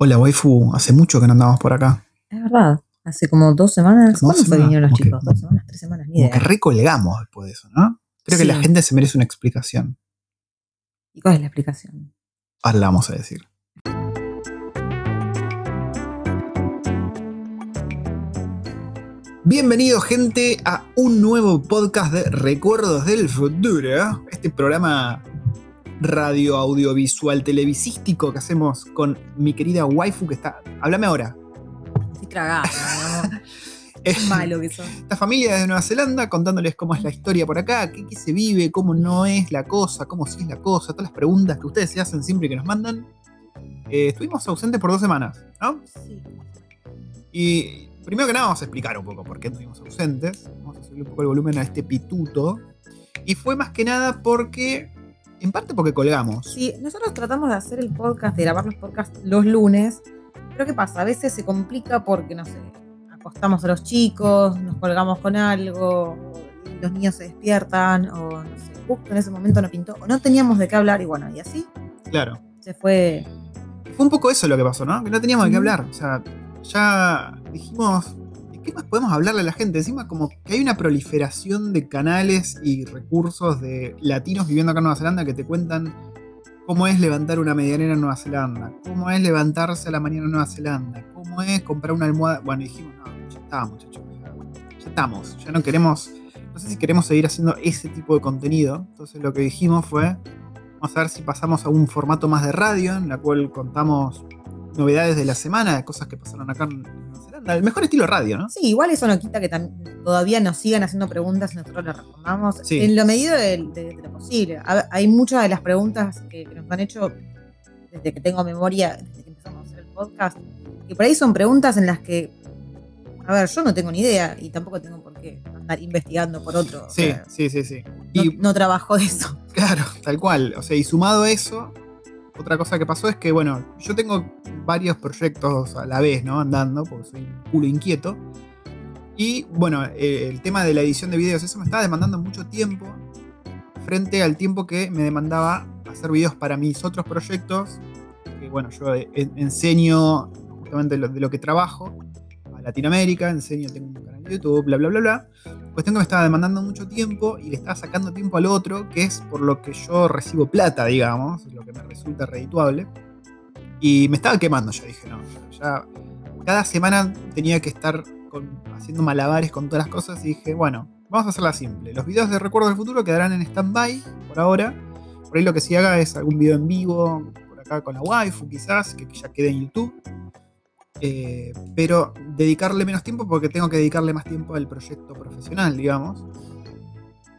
Hola, waifu, hace mucho que no andamos por acá. Es verdad. Hace como dos semanas. Como ¿Cuándo fue vinieron los como que- chicos? Dos semanas, tres semanas, ni Como idea. que recolgamos después de eso, ¿no? Creo que la gente se merece una explicación. ¿Y cuál es la explicación? Ahora la vamos a decir. Bienvenido gente a un nuevo podcast de Recuerdos del Futuro. Este programa radio audiovisual televisístico que hacemos con mi querida waifu que está... Háblame ahora. Estoy tragada. Qué malo que sos. Esta familia de Nueva Zelanda contándoles cómo es la historia por acá, qué, qué se vive, cómo no es la cosa, cómo sí es la cosa, todas las preguntas que ustedes se hacen siempre y que nos mandan. Eh, estuvimos ausentes por dos semanas, ¿no? Sí. Y primero que nada vamos a explicar un poco por qué estuvimos ausentes. Vamos a subir un poco el volumen a este pituto. Y fue más que nada porque, en parte porque colgamos. Sí, nosotros tratamos de hacer el podcast, de grabar los podcasts los lunes. Pero ¿qué pasa? A veces se complica porque, no sé, acostamos a los chicos, nos colgamos con algo, los niños se despiertan, o no sé, justo en ese momento no pintó, o no teníamos de qué hablar, y bueno, y así Claro. se fue. Fue un poco eso lo que pasó, ¿no? Que no teníamos de qué hablar. O sea, ya dijimos, ¿de qué podemos hablarle a la gente? Encima como que hay una proliferación de canales y recursos de latinos viviendo acá en Nueva Zelanda que te cuentan cómo es levantar una medianera en Nueva Zelanda, cómo es levantarse a la mañana en Nueva Zelanda, cómo es comprar una almohada. Bueno, dijimos, no, ya está, muchachos. Ya, ya estamos, ya no queremos, no sé si queremos seguir haciendo ese tipo de contenido. Entonces lo que dijimos fue, Vamos a ver si pasamos a un formato más de radio, en la cual contamos novedades de la semana, de cosas que pasaron acá en Nueva Zelanda. El mejor estilo radio, ¿no? Sí, igual eso no quita que todavía nos sigan haciendo preguntas y nosotros las respondamos Sí. en lo medido de, de- de lo posible. Hay muchas de las preguntas que, que nos han hecho desde que tengo memoria, desde que empezamos a hacer el podcast, que por ahí son preguntas en las que, a ver, yo no tengo ni idea y tampoco tengo por qué andar investigando por otro. o Sí, sea, sí, sí, sí. no, Y no trabajo de eso. claro, tal cual. O sea, y sumado a eso, otra cosa que pasó es que, bueno, yo tengo varios proyectos a la vez, ¿no? Andando, porque soy un culo inquieto. Y bueno, eh, el tema de la edición de videos, eso me estaba demandando mucho tiempo frente al tiempo que me demandaba hacer videos para mis otros proyectos. Que bueno, yo eh, en- enseño justamente de lo que trabajo Latinoamérica, enseño, tengo un canal de YouTube, bla, bla, bla, bla. Cuestión que me estaba demandando mucho tiempo y le estaba sacando tiempo al otro, que es por lo que yo recibo plata, digamos, lo que me resulta redituable. Y me estaba quemando, ya dije, no, ya, cada semana tenía que estar haciendo malabares con todas las cosas y dije, bueno, vamos a hacerla simple. Los videos de Recuerdo del Futuro quedarán en stand-by por ahora. Por ahí lo que sí haga es algún video en vivo, por acá con la waifu quizás, que ya quede en YouTube. Eh, pero dedicarle menos tiempo porque tengo que dedicarle más tiempo al proyecto profesional, digamos.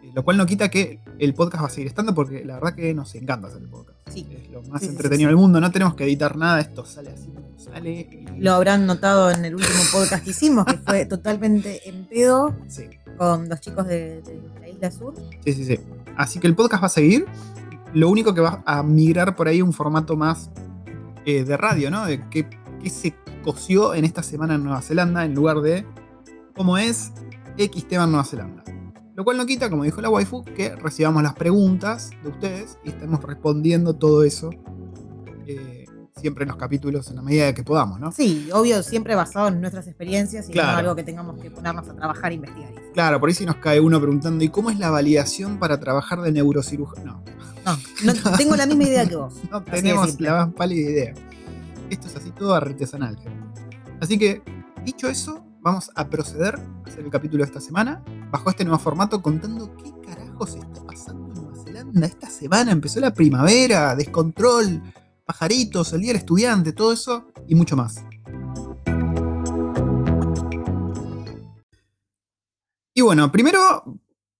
Eh, lo cual no quita que el podcast va a seguir estando porque la verdad que nos encanta hacer el podcast. Sí. Es lo más Sí, entretenido sí. del mundo. No tenemos que editar nada, esto sale así como sale. y- Lo habrán notado en el último podcast que hicimos, que fue totalmente en pedo con los chicos de, de la Isla Sur. sí, sí, sí. Así que el podcast va a seguir. Lo único que va a migrar por ahí un formato más eh, de radio, ¿no? De qué, qué se coció en esta semana en Nueva Zelanda en lugar de cómo es X tema en Nueva Zelanda. Lo cual no quita, como dijo la waifu, que recibamos las preguntas de ustedes y estemos respondiendo todo eso eh, siempre en los capítulos en la medida de que podamos, ¿no? Sí, obvio, siempre basado en nuestras experiencias y Claro. no algo que tengamos que ponernos a trabajar e investigar. Claro, por ahí si nos cae uno preguntando, ¿y cómo es la validación para trabajar de neurocirujano? No, No, no tengo la misma idea que vos. no tenemos la más pálida idea. Esto es así todo artesanal. Así que, dicho eso, vamos a proceder a hacer el capítulo de esta semana, bajo este nuevo formato, contando qué carajos está pasando en Nueva Zelanda esta semana. Empezó la primavera, descontrol, pajaritos, el día del estudiante, todo eso y mucho más. Y bueno, primero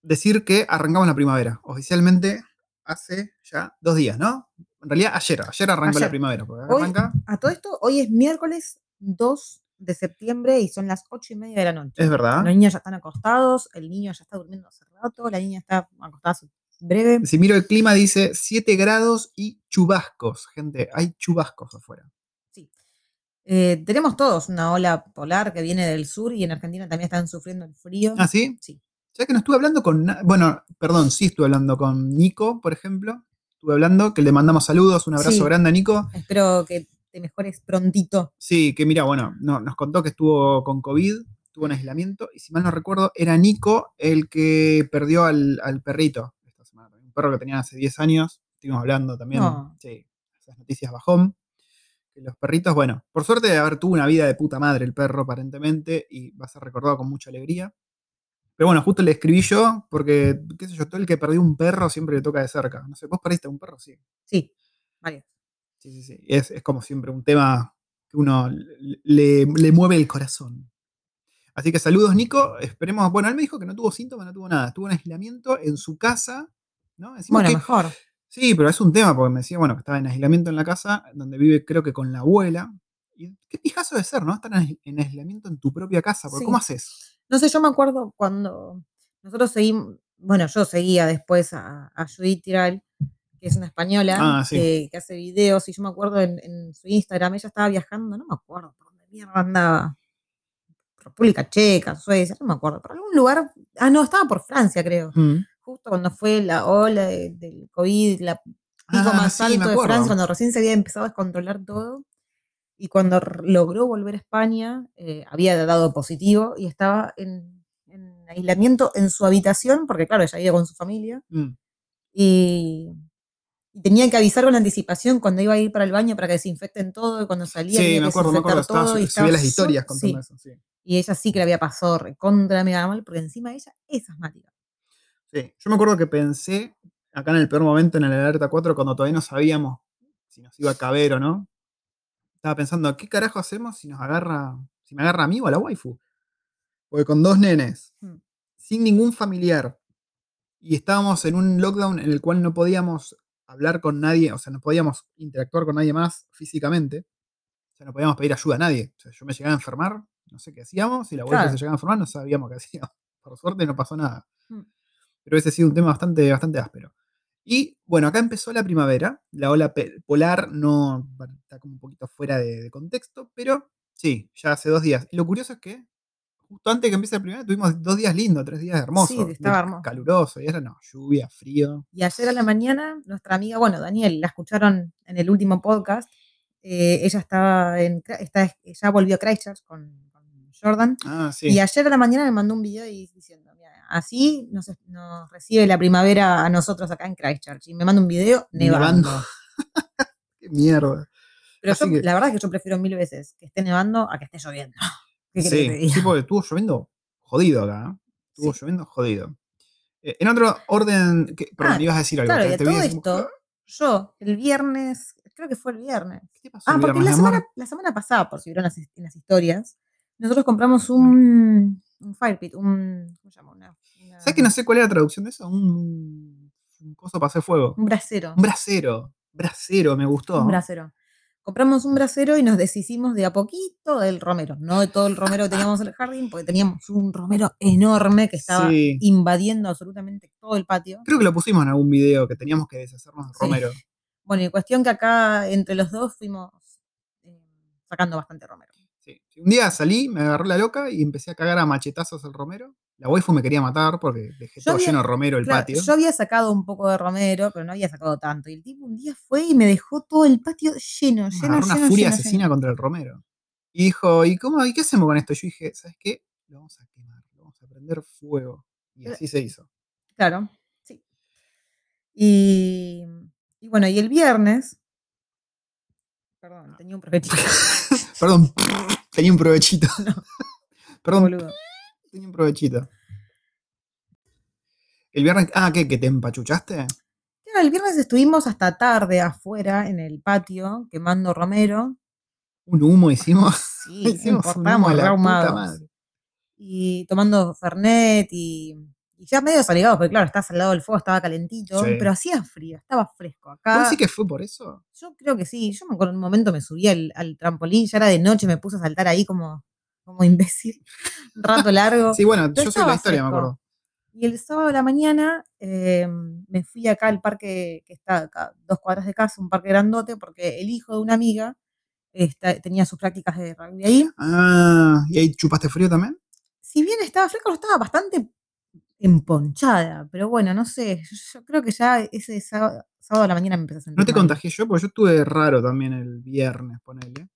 decir que arrancamos la primavera. Oficialmente hace ya dos días, ¿no? En realidad ayer, ayer arrancó Ayer. la primavera. Hoy- arranca, A todo esto, hoy es miércoles 2 de septiembre y son las 8 y media de la noche. es verdad. Los niños ya están acostados, el niño ya está durmiendo hace rato, la niña está acostada hace breve. Si miro el clima dice 7 grados y chubascos, gente. Hay chubascos afuera. Eh, tenemos todos una ola polar que viene del sur y en Argentina también están sufriendo el frío. ¿Ah, sí? Sí. Ya que no estuve hablando con... Bueno, perdón, sí estuve hablando con Nico, por ejemplo. Estuve hablando, que le mandamos saludos, un abrazo Sí. grande a Nico. Espero que te mejores prontito. Sí, que mira, bueno, no, nos contó que estuvo con COVID, estuvo en aislamiento, y si mal no recuerdo, era Nico el que perdió al, al perrito esta semana. Un perro que tenía hace 10 años, estuvimos hablando también, No. sí, esas noticias bajón. Los perritos, bueno, por suerte de haber tuvo una vida de puta madre el perro, aparentemente, y va a ser recordado con mucha alegría. Pero bueno, justo le escribí yo, porque, qué sé yo, todo el que perdió un perro siempre le toca de cerca. No sé, ¿vos perdiste un perro? Sí. Sí, varios. Sí, sí, sí. Es, es como siempre un tema que uno le, le mueve el corazón. Así que saludos, Nico. Esperemos. Bueno, él me dijo que no tuvo síntomas, no tuvo nada. Estuvo en aislamiento en su casa. ¿no? Encima Bueno, que- mejor. sí, pero es un tema porque me decía, bueno, que estaba en aislamiento en la casa, donde vive, creo que con la abuela. Y qué pijazo de ser, ¿no? Estar en ais- en aislamiento en tu propia casa. Porque Sí. ¿Cómo haces? No sé, yo me acuerdo cuando nosotros seguimos, bueno, yo seguía después a, a Judith Tiral, que es una española Ah, sí. que, que hace videos, y yo me acuerdo en, en su Instagram, ella estaba viajando, no me acuerdo por dónde mierda andaba. República Checa, Suecia, no me acuerdo, por algún lugar. Ah, no, estaba por Francia, creo. Mm. Justo cuando fue la ola de- del COVID, la pico Ah, más sí, alto de. Francia, cuando recién se había empezado a descontrolar todo. Y cuando logró volver a España, eh, había dado positivo y estaba en, en aislamiento en su habitación, porque claro, ella iba con su familia. Mm. Y, y tenía que avisar con anticipación cuando iba a ir para el baño para que desinfecten todo y cuando salía Sí, me acuerdo, me acuerdo. Estaba, y estaba las historias contando sí. eso. Sí. Y ella sí que le había pasado recontra mega mal, porque encima ella es asmática. Sí, yo me acuerdo que pensé acá en el peor momento en el alerta 4 cuando todavía no sabíamos si nos iba a caber o no. Estaba pensando, ¿qué carajo hacemos si nos agarra, si me agarra a mí o a la waifu? Porque con dos nenes, Mm. sin ningún familiar, y estábamos en un lockdown en el cual no podíamos hablar con nadie, o sea, no podíamos interactuar con nadie más físicamente, o sea, no podíamos pedir ayuda a nadie. O sea, yo me llegaba a enfermar, no sé qué hacíamos, y la waifu Claro. se llegaba a enfermar, no sabíamos qué hacíamos. Por suerte no pasó nada Mm. pero ese ha sido un tema bastante, bastante áspero. Y bueno, acá empezó la primavera, la ola polar no está como un poquito fuera de, de contexto, pero sí, ya hace dos días. Y lo curioso es que justo antes que empiece la primavera tuvimos dos días lindos, tres días hermosos. Sí, estaba de hermoso. Caluroso, y ahora no, lluvia, frío. Y ayer a la mañana, nuestra amiga, bueno, Daniel, la escucharon en el último podcast. eh, ella estaba en, está, ya volvió a Christchurch con, con Jordan. Ah, sí. Y ayer a la mañana me mandó un video y diciendo, así nos, recibe la primavera a nosotros acá en Christchurch. Y me manda un video nevando. Nevando. Qué mierda. Pero yo, que- la verdad es que yo prefiero mil veces que esté nevando a que esté lloviendo. ¿Qué que te Sí, sí, porque estuvo lloviendo jodido acá. ¿eh? Estuvo Sí. lloviendo jodido. Eh, en otro orden, que, perdón, Ah, ibas a decir algo. Claro, y a te vi todo esto, yo el viernes, creo que fue el viernes, ¿Qué te pasó Ah, porque viernes, la semana, la semana pasada, por si vieron las, en las historias, nosotros compramos un, un fire pit, un, ¿cómo se llama? Una- una- ¿Sabes que no sé cuál era la traducción de eso? Un, un coso para hacer fuego. un brasero. Un brasero. Brasero, me gustó. Un brasero. Compramos un brasero y nos deshicimos de a poquito del romero, no de todo el romero que teníamos en el jardín, porque teníamos un romero enorme que estaba Sí. invadiendo absolutamente todo el patio. Creo que lo pusimos en algún video que teníamos que deshacernos de Sí. romero. Bueno, y cuestión que acá entre los dos fuimos eh, sacando bastante romero. Un día salí, me agarró la loca y empecé a cagar a machetazos el romero. La waifu me quería matar porque dejé Yo todo había- lleno de romero el Claro, patio. Yo había sacado un poco de romero, pero no había sacado tanto. Y el tipo un día fue y me dejó todo el patio lleno, lleno, agarró una lleno, furia lleno, asesina lleno. contra el romero. Y dijo, ¿y cómo? ¿Y qué hacemos con esto? Yo dije, ¿sabes qué? Lo vamos a quemar, lo vamos a prender fuego. Y así se hizo. Claro, sí. Y, y bueno, y el viernes. Perdón, tenía un provechito. Perdón, tenía un provechito. No. Perdón, boludo. tenía un provechito. El viernes, ah, ¿qué? ¿Que te empachuchaste? Claro, el viernes estuvimos hasta tarde afuera en el patio quemando romero. Un humo hicimos. Sí, hicimos un humo a la puta reahumados. madre. y tomando Fernet y, y ya medio saligados, porque claro, estás al lado del fuego, estaba calentito, Sí. pero hacía frío, estaba fresco. ¿Vos Acá, decís que fue por eso? yo creo que sí, yo me acuerdo en un momento me subí al, al trampolín, ya era de noche, me puse a saltar ahí como, como imbécil, un rato largo. Sí, bueno, Pero yo soy la historia, me acuerdo. Y el sábado de la mañana eh, me fui acá al parque que está acá, dos cuadras de casa, un parque grandote, porque el hijo de una amiga está- tenía sus prácticas de rugby ahí. Ah, ¿y ahí chupaste frío también? Si bien estaba fresco, estaba bastante emponchada. Pero bueno, no sé, yo, creo que ya ese sábado, sábado a la mañana me empecé a sentir No te mal. contagié yo, porque yo estuve raro también el viernes, ponele.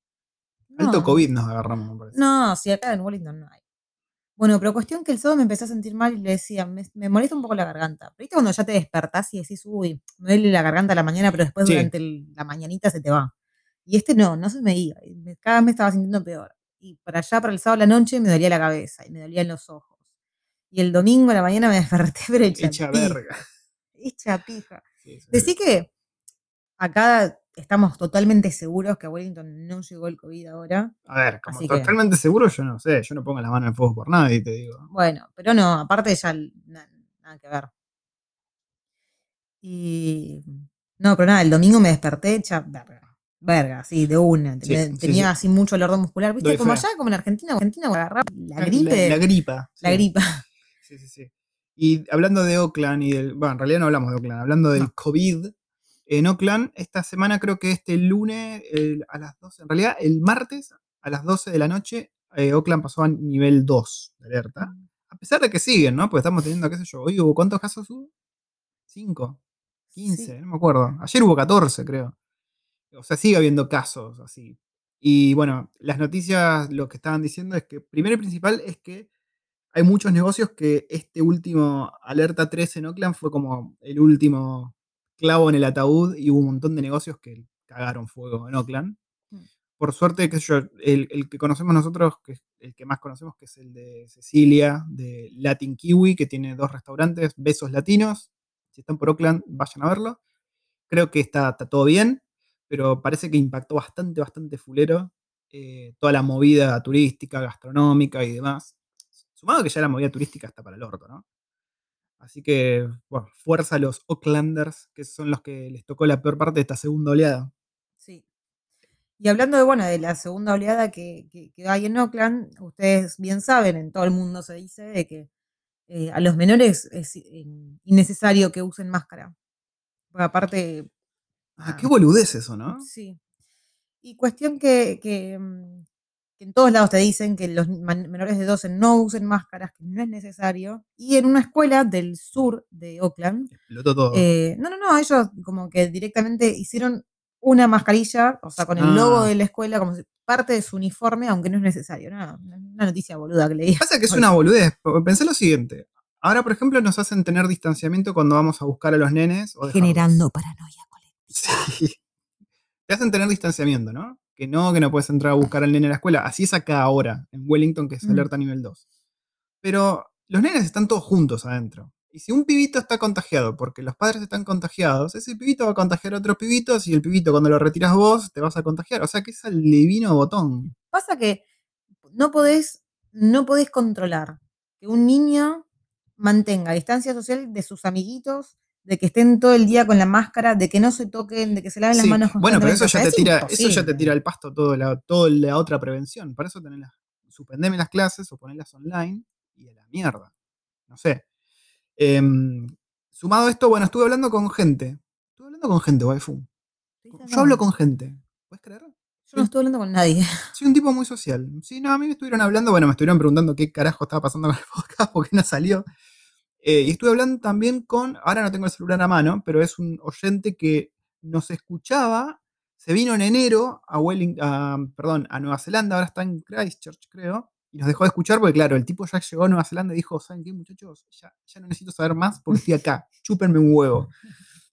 Alto No. COVID nos agarramos, me parece. No, si acá en Wellington no hay. Bueno, pero cuestión que el sábado me empecé a sentir mal y le decía, me, me molesta un poco la garganta. Pero viste cuando ya te despertás y decís, uy, me duele la garganta a la mañana, pero después Sí. durante el- la mañanita se te va. Y este no, no se me iba. Cada vez me estaba sintiendo peor. Y para allá, para el sábado a la noche, me dolía la cabeza y me dolían los ojos. Y el domingo a la mañana me desperté, pero hecha, Hecha pija, verga. Hecha pija. Sí, sí. Decí que acá estamos totalmente seguros que a Wellington no llegó el COVID ahora. A ver, como Así que- totalmente seguro, yo no sé. Yo no pongo la mano en fuego por nadie, te digo. Bueno, pero no, aparte ya l- na- nada que ver. Y no, pero nada, el domingo me desperté hecha verga. Verga, sí, de una. Sí, sí, tenía sí. así mucho olor muscular. ¿Viste? Doy como fe. allá, como en Argentina, Argentina agarrar la gripe. La, la gripa. la sí. gripa. Sí, sí, sí. Y hablando de Oakland y del. Bueno, en realidad no hablamos de Oakland, hablando del No. COVID. En Oakland, esta semana creo que este lunes el- a las 12, en realidad el martes a las 12 de la noche, eh, Oakland pasó a nivel 2 de alerta. A pesar de que siguen, ¿no? Porque estamos teniendo, qué sé yo, hoy hubo cuántos casos hubo? 5, 15, Sí. no me acuerdo. Ayer hubo 14, creo. O sea, sigue habiendo casos así. Y bueno, las noticias lo que estaban diciendo es que, primero y principal, es que hay muchos negocios que este último alerta 3 en Oakland fue como el último clavo en el ataúd y hubo un montón de negocios que cagaron fuego en Oakland. Mm. Por suerte, sé yo, el, el que conocemos nosotros, que es el que más conocemos, que es el de Cecilia, de Latin Kiwi, que tiene dos restaurantes, Besos Latinos. Si están por Oakland, vayan a verlo. Creo que está, está todo bien, pero parece que impactó bastante, bastante fulero eh, toda la movida turística, gastronómica y demás. Sumado que ya la movida turística está para el orto, ¿no? Así que, bueno, fuerza a los Oaklanders, que son los que les tocó la peor parte de esta segunda oleada. Sí. Y hablando de, bueno, de la segunda oleada que, que- que hay en Oakland, ustedes bien saben, en todo el mundo se dice de que eh, a los menores es eh, innecesario que usen máscara. Porque aparte, Ah, Ah. qué boludez eso, ¿no? Sí. Y cuestión que, que, mm, que en todos lados te dicen que los menores de 12 no usen máscaras, que no es necesario. Y en una escuela del sur de Oakland, Explotó todo. eh, no, no, no, ellos como que directamente hicieron una mascarilla, o sea, con el logo Ah. de la escuela como si- parte de su uniforme, aunque no es necesario. Una, una noticia boluda que leí. Pasa que es una boludez. Pensé lo siguiente. Ahora, por ejemplo, nos hacen tener distanciamiento cuando vamos a buscar a los nenes. O. Generando paranoia colectiva. Sí. Te hacen tener distanciamiento, ¿no? Que no, que no puedes entrar a buscar al nene a la escuela. Así es acá ahora, en Wellington, que es Mm. alerta nivel 2. Pero los nenes están todos juntos adentro. Y si un pibito está contagiado porque los padres están contagiados, ese pibito va a contagiar a otros pibitos y el pibito cuando lo retiras vos te vas a contagiar. O sea que es el divino botón. Pasa que no podés, no podés controlar que un niño mantenga distancia social de sus amiguitos, de que estén todo el día con la máscara, de que no se toquen, de que se laven las manos Bueno, pero eso ya, te es tira, eso ya te tira al pasto toda la, toda la otra prevención. Para eso tenés las, suspendeme las clases o ponerlas online y a la mierda. No sé. Em, sumado a esto, bueno, estuve hablando con gente. Estuve hablando con gente, waifu. Yo hablo con gente. ¿Puedes creer? Yo no estoy hablando con nadie. Soy un tipo muy social. Sí, no, a mí me estuvieron hablando, bueno, me estuvieron preguntando qué carajo estaba pasando con el podcast, porque no salió. Eh, y estuve hablando también con, ahora no tengo el celular a mano, pero es un oyente que nos escuchaba, se vino en enero a, Welling, a, perdón, a Nueva Zelanda, ahora está en Christchurch, creo, y nos dejó de escuchar porque, claro, el tipo ya llegó a Nueva Zelanda y dijo, ¿saben qué, muchachos? Ya, ya no necesito saber más porque estoy acá, chúpenme un huevo.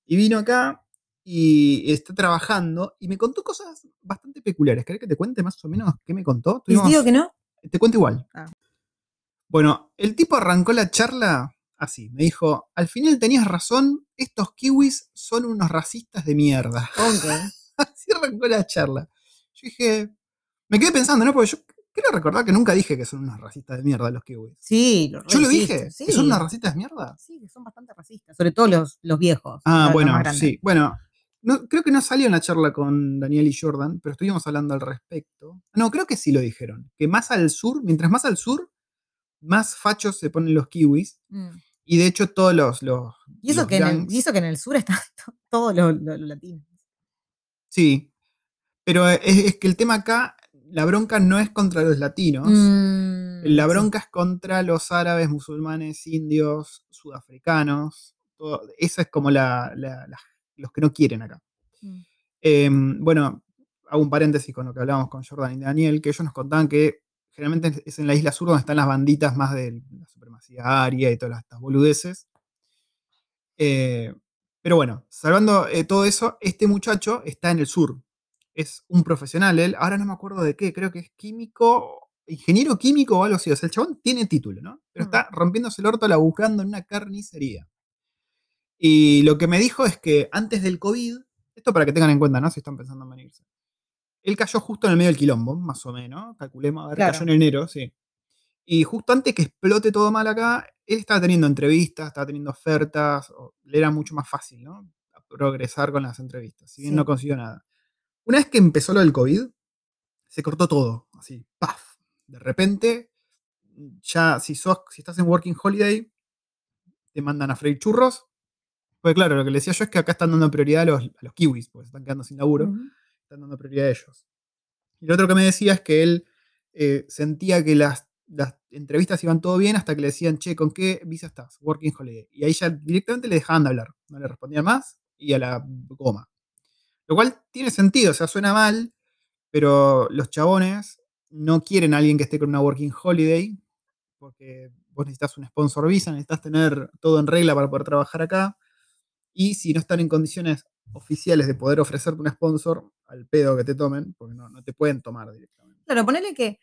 Y vino acá y está trabajando y me contó cosas bastante peculiares. ¿Querés que te cuente más o menos qué me contó? Tuvimos- digo que no. te cuento igual. Ah. Bueno, el tipo arrancó la charla así. Me dijo, al final tenías razón, estos kiwis son unos racistas de mierda. Ok. así arrancó la charla. Yo dije, me quedé pensando, ¿no? Porque yo quiero recordar que nunca dije que son unos racistas de mierda los kiwis. Sí, lo Yo lo dije, Sí. que son unos racistas de mierda. Sí, que son bastante racistas, sobre todo los, los viejos. Ah, bueno, sí. Bueno, no, creo que no salió en la charla con Daniel y Jordan, pero estuvimos hablando al respecto. No, creo que sí lo dijeron. Que más al sur, mientras más al sur, más fachos se ponen los kiwis. Mm. Y de hecho, todos los. los Y eso, los que en el, gangs- y eso que en el sur están to- todos los los- los latinos. Sí. Pero es, es que el tema acá, la bronca no es contra los latinos. Mm, La sí. bronca es contra los árabes, musulmanes, indios, sudafricanos. todo- Esa es como la, la- la- los que no quieren acá. Mm. Eh, bueno, hago un paréntesis con lo que hablábamos con Jordan y Daniel, que ellos nos contaban que generalmente es en la isla sur donde están las banditas más de la supremacía aria y todas estas boludeces. Eh, pero bueno, salvando eh, todo eso, este muchacho está en el sur. Es un profesional, él, ahora no me acuerdo de qué, creo que es químico, ingeniero químico o algo así. O sea, el chabón tiene título, ¿no? Pero Mm. está rompiéndose el orto laburando en una carnicería. Y lo que me dijo es que antes del COVID, esto para que tengan en cuenta, ¿no? Si están pensando en venirse. Él cayó justo en el medio del quilombo, más o menos. Calculemos, a ver, Claro. cayó en enero, sí. Y justo antes que explote todo mal acá, él estaba teniendo entrevistas, estaba teniendo ofertas, o- le era mucho más fácil, ¿no? Progresar con las entrevistas, si bien Sí. no consiguió nada. Una vez que empezó lo del COVID, se cortó todo, así, ¡paf! De repente, ya si, sos, si estás en Working Holiday, te mandan a freír churros. Pues claro, lo que le decía yo es que acá están dando prioridad a los, a los kiwis, porque se están quedando sin laburo. Están dando prioridad a ellos. Y lo otro que me decía es que él eh, sentía que las, las entrevistas iban todo bien hasta que le decían, che, ¿con qué visa estás? Working Holiday. Y ahí ya directamente le dejaban de hablar, no le respondían más y a la goma. Lo cual tiene sentido, o sea, suena mal, pero los chabones no quieren a alguien que esté con una Working Holiday, porque vos necesitas un sponsor visa, necesitas tener todo en regla para poder trabajar acá. Y si no están en condiciones oficiales de poder ofrecerte un sponsor, al pedo que te tomen, porque no, no te pueden tomar directamente. Claro, ponele que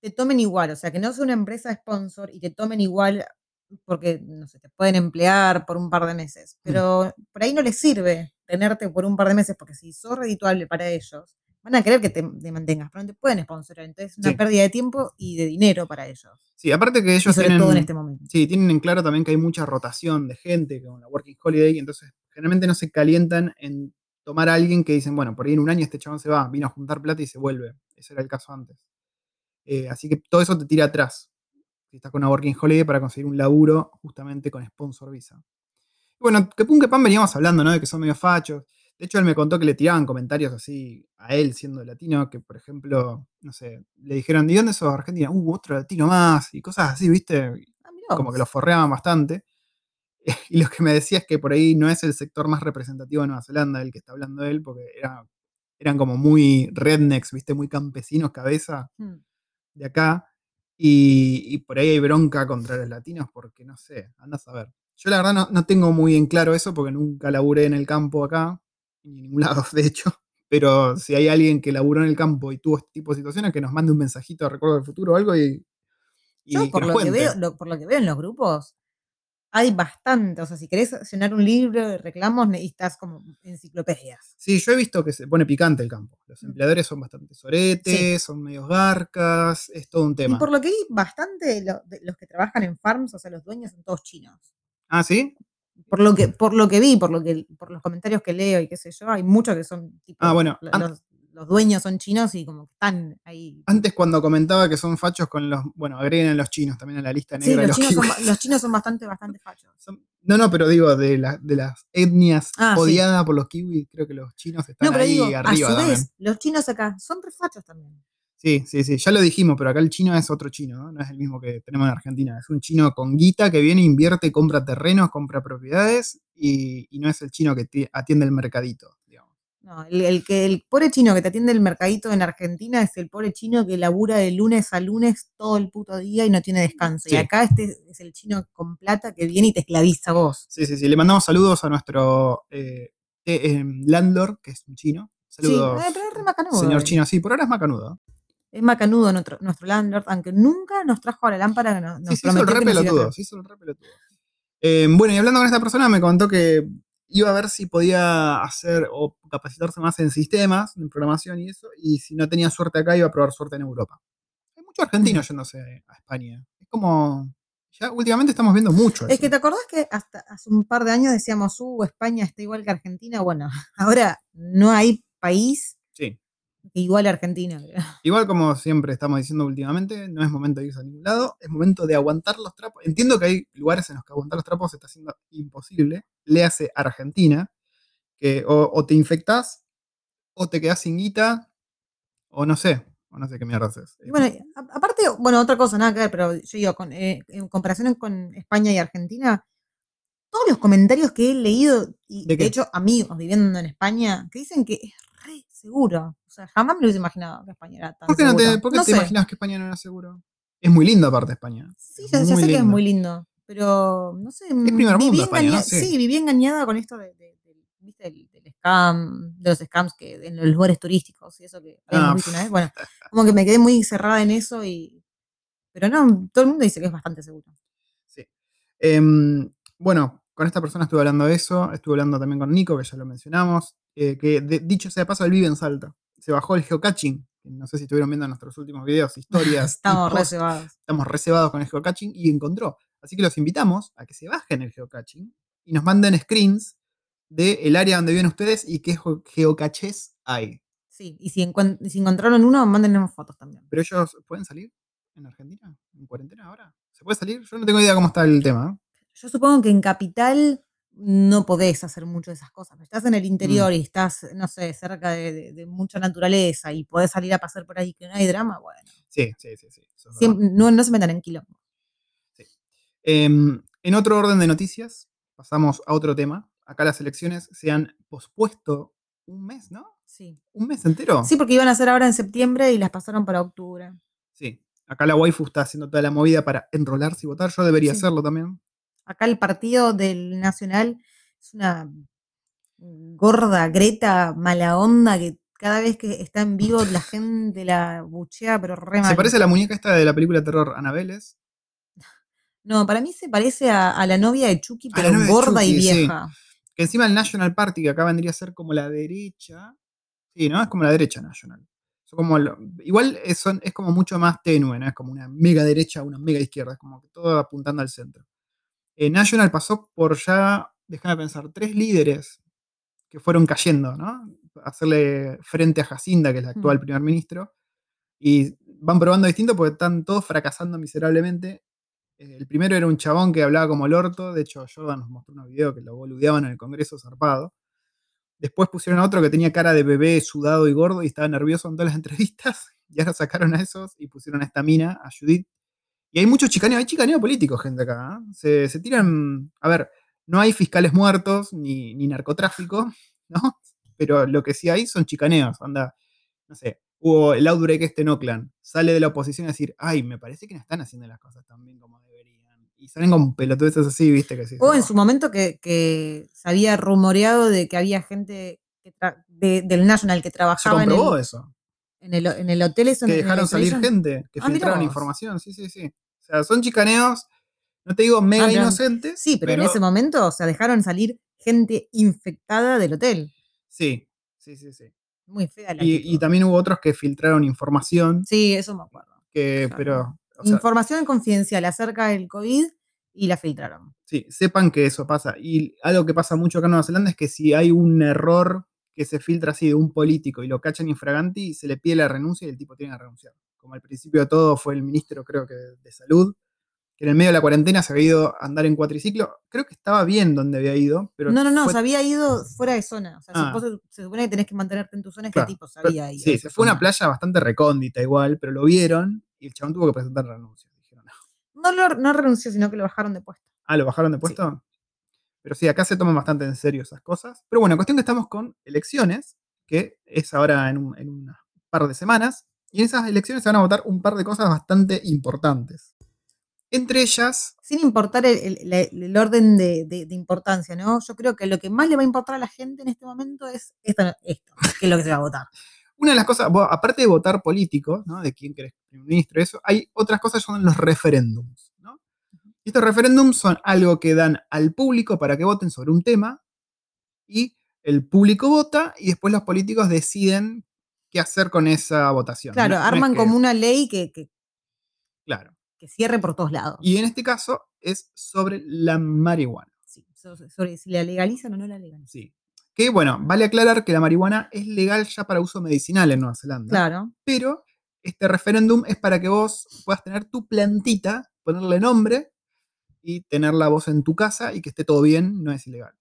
te tomen igual, o sea, que no sea una empresa sponsor y te tomen igual porque, no sé, te pueden emplear por un par de meses, Mm. pero por ahí no les sirve tenerte por un par de meses porque si sos redituable para ellos, van a querer que te, te mantengas, pero no te pueden sponsorar, entonces es una Sí. pérdida de tiempo y de dinero para ellos, Sí, aparte que y ellos sobre tienen, todo en este momento. sí, tienen en claro también que hay mucha rotación de gente con la Working Holiday, y entonces generalmente no se calientan en tomar a alguien que dicen, bueno, por ahí en un año este chabón se va, vino a juntar plata y se vuelve. Ese era el caso antes. Eh, así que todo eso te tira atrás. Si estás con una Working Holiday para conseguir un laburo justamente con sponsor visa. Bueno, que pum que pan veníamos hablando, ¿no? De que son medio fachos. De hecho, él me contó que le tiraban comentarios así a él siendo latino, que por ejemplo, no sé, le dijeron, ¿y dónde sos Argentina? Uh, otro latino más, y cosas así, ¿viste? Ah, Como que lo forreaban bastante. Y lo que me decía es que por ahí no es el sector más representativo de Nueva Zelanda el que está hablando él, porque era, eran como muy rednecks, ¿viste? Muy campesinos cabeza Mm. de acá. Y, y por ahí hay bronca contra los latinos, porque no sé, andás a ver. Yo la verdad no, no tengo muy en claro eso, porque nunca laburé en el campo acá, ni en ningún lado, de hecho. Pero si hay alguien que laburó en el campo y tuvo este tipo de situaciones, que nos mande un mensajito de recuerdo del futuro o algo y, y Yo, por lo que, veo, lo- por lo que veo en los grupos, hay bastante. O sea, si querés llenar un libro de reclamos, necesitas como enciclopedias. Sí, yo he visto que se pone picante el campo. Los Mm. empleadores son bastante soretes, son medios garcas, es todo un Y tema. por lo que vi, bastante de lo- de los que trabajan en farms, o sea, los dueños son todos chinos. Ah, ¿sí? Por lo que, por lo que vi, por lo que, por los comentarios que leo y qué sé yo, hay muchos que son tipo. Ah, bueno, los, los dueños son chinos y como que están ahí. Antes cuando comentaba que son fachos con los... Bueno, agreguen a los chinos también a la lista Sí, negra de los los chinos, son, los chinos son bastante, bastante fachos. Son- No, no, pero digo, de, la- de las etnias Ah, sí. odiadas por los kiwis, creo que los chinos están No, pero ahí digo, arriba a su también. vez, los chinos acá son re fachos también. Sí, sí, sí, ya lo dijimos, pero acá el chino es otro chino, ¿no? No es el mismo que tenemos en Argentina. Es un chino con guita que viene, invierte, compra terrenos, compra propiedades y, y no es el chino que ti- atiende el mercadito, digamos. No, el, el que el pobre chino que te atiende el mercadito en Argentina es el pobre chino que labura de lunes a lunes todo el puto día y no tiene descanso. Sí. Y acá este es el chino con plata que viene y te esclaviza vos. Sí, sí, sí. Le mandamos saludos a nuestro eh, eh, landlord, que es un chino. Saludos, Sí, eh, es re macanudo. señor él. chino. Sí, por ahora es macanudo. Es macanudo nuestro, nuestro landlord, aunque nunca nos trajo a la lámpara que nos, nos Sí, se hizo el pelotudo. Se hizo el re pelotudo. Eh, bueno, y hablando con esta persona, me contó que iba a ver si podía hacer o capacitarse más en sistemas, en programación y eso, y si no tenía suerte acá, iba a probar suerte en Europa. Hay muchos argentinos yéndose a España. Es como. Ya últimamente estamos viendo mucho. Es que te acordás que hasta hace un par de años decíamos, uh, España está igual que Argentina. Bueno, ahora no hay país A Argentina. Igual como siempre estamos diciendo últimamente, no es momento de irse a ningún lado, es momento de aguantar los trapos. Entiendo que hay lugares en los que aguantar los trapos está siendo imposible. Léase Argentina, que o, o te infectás, o te quedás sin guita, o no sé. O no sé qué mierda es. Y bueno, aparte, bueno, otra cosa, nada que ver, pero yo digo, con, eh, en comparación con España y Argentina, todos los comentarios que he leído, y ¿De de, hecho amigos viviendo en España, que dicen que es seguro. O sea, jamás me lo hubiese imaginado que España era tan ¿Por qué no te, por qué No te imaginas que España no era seguro? Es muy lindo aparte España. Sí, ya, sé que es muy lindo, pero no sé. primer mundo viví España, Sí. Sí, viví engañada con esto de, de- de- ¿viste? del, del scam, de los scams que en los lugares turísticos y eso que Ah, visto una vez. Bueno, como que me quedé muy cerrada en eso y. Pero no, todo el mundo dice que es bastante seguro. Sí. Em, bueno, con esta persona estuve hablando de eso. Estuve hablando también con Nico, que ya lo mencionamos. Eh, que de- dicho sea de paso, él vive en Salta. Se bajó el geocaching. No sé si estuvieron viendo nuestros últimos videos, historias. Estamos reservados. estamos reservados con el geocaching y encontró. Así que los invitamos a que se bajen el geocaching y nos manden screens del área donde viven ustedes y qué geo- geocaches hay. Sí, y si, si encontraron uno, mándenos fotos también. ¿Pero ellos pueden salir en Argentina? ¿En cuarentena ahora? ¿Se puede salir? Yo no tengo idea cómo está el tema. ¿eh? Yo supongo que en capital no podés hacer mucho de esas cosas. pero Estás en el Mm. interior y estás, no sé, cerca de, de- de mucha naturaleza y podés salir a pasar por ahí que no hay drama, bueno. Sí, sí, sí. sí, no, no se metan en quilombo. Em, en otro orden de noticias, pasamos a otro tema. Acá las elecciones se han pospuesto un mes, ¿no? Sí. ¿Un mes entero? sí, porque iban a ser ahora en septiembre y las pasaron para octubre. Sí. Acá la waifu está haciendo toda la movida para enrolarse y votar. Yo debería Sí. hacerlo también. Acá el partido del Nacional es una gorda, greta, mala onda que cada vez que está en vivo la gente la buchea, pero re mal. Se parece a la muñeca esta de la película de terror Anabeles. No, para mí se parece a, a la novia de Chucky, pero gorda y sí. vieja. Que encima el National Party, que acá vendría a ser como la derecha. Sí, ¿no? Es como la derecha National. Son como lo- igual es, son- es como mucho más tenue, ¿no? Es como una mega derecha, una mega izquierda. Es como que todo apuntando al centro. Eh, National pasó por ya, déjame pensar, tres líderes que fueron cayendo, ¿no? Hacerle frente a Jacinda, que es la actual Mm. primer ministro. Y van probando distinto porque están todos fracasando miserablemente. Eh, El primero era un chabón que hablaba como el orto. De hecho, Jordan nos mostró unos videos que lo boludeaban en el Congreso zarpado. Después pusieron a otro que tenía cara de bebé sudado y gordo y estaba nervioso en todas las entrevistas. Y ahora sacaron a esos y pusieron a esta mina, a Judith. Y hay mucho chicaneo, hay chicaneo político, gente acá. ¿eh? Se, se tiran. A ver, no hay fiscales muertos ni, ni narcotráfico, ¿no? Pero lo que sí hay son chicaneos. Anda, no sé, hubo el outbreak este en Oakland. Sale de la oposición a decir, ay, me parece que no están haciendo las cosas tan bien como deberían. Y salen con pelotudeces así, viste, que sí. O en su momento que, que se había rumoreado de que había gente que tra- de- del National que Se trabajaba en comprobó el, eso. En, el, en el hotel. eso, Que en el dejaron salir gente, que Ah, filtraron información. Sí, sí, sí. O sea, son chicaneos, no te digo mega Ah, inocentes. Sí, pero, en ese momento, o sea, dejaron salir gente infectada del hotel. Sí, sí, sí, sí. Muy fea la Y, y también hubo otros que filtraron información, Sí, eso me acuerdo. que, Claro. pero, o sea, Información confidencial acerca del COVID y la filtraron. sí, sepan que eso pasa. Y algo que pasa mucho acá en Nueva Zelanda es que si hay un error que se filtra así de un político y lo cachan infraganti, se le pide la renuncia y el tipo tiene que renunciar. Como al principio de todo fue el ministro, creo que de salud, que en el medio de la cuarentena se había ido a andar en cuatriciclo. Creo que estaba bien donde había ido, pero no, no, no, fue- se había ido fuera de zona. O sea, Ah. se, se supone que tenés que mantenerte en tu zona, Claro, este tipo se había ido. Sí, se fue a una playa bastante recóndita igual, pero lo vieron y el chabón tuvo que presentar renuncia. Dijeron, "No". No, no renunció, sino que lo bajaron de puesto. Ah, ¿lo bajaron de puesto? Pero sí, acá se toman bastante en serio esas cosas. Pero bueno, cuestión que estamos con elecciones, que es ahora en un, en un par de semanas. Y en esas elecciones se van a votar un par de cosas bastante importantes. Entre ellas, Sin importar el, el- la- el orden de, de- de importancia, ¿no? Yo creo que lo que más le va a importar a la gente en este momento es esto, esto que es lo que se va a votar. una de las cosas, bueno, aparte de votar político, ¿no? De quién querés primer ministro, eso, hay otras cosas que son los referéndums. Y estos referéndums son algo que dan al público para que voten sobre un tema y el público vota y después los políticos deciden qué hacer con esa votación. Claro, No- no es arman que- como una ley que, que- Claro. que cierre por todos lados. Y en este caso es sobre la marihuana. Sí, so- sobre si la legalizan o no la legalizan. Sí. Que bueno, vale aclarar que la marihuana es legal ya para uso medicinal en Nueva Zelanda. Claro. pero este referéndum es para que vos puedas tener tu plantita, ponerle nombre y tenerla vos en tu casa y que esté todo bien, no es ilegal.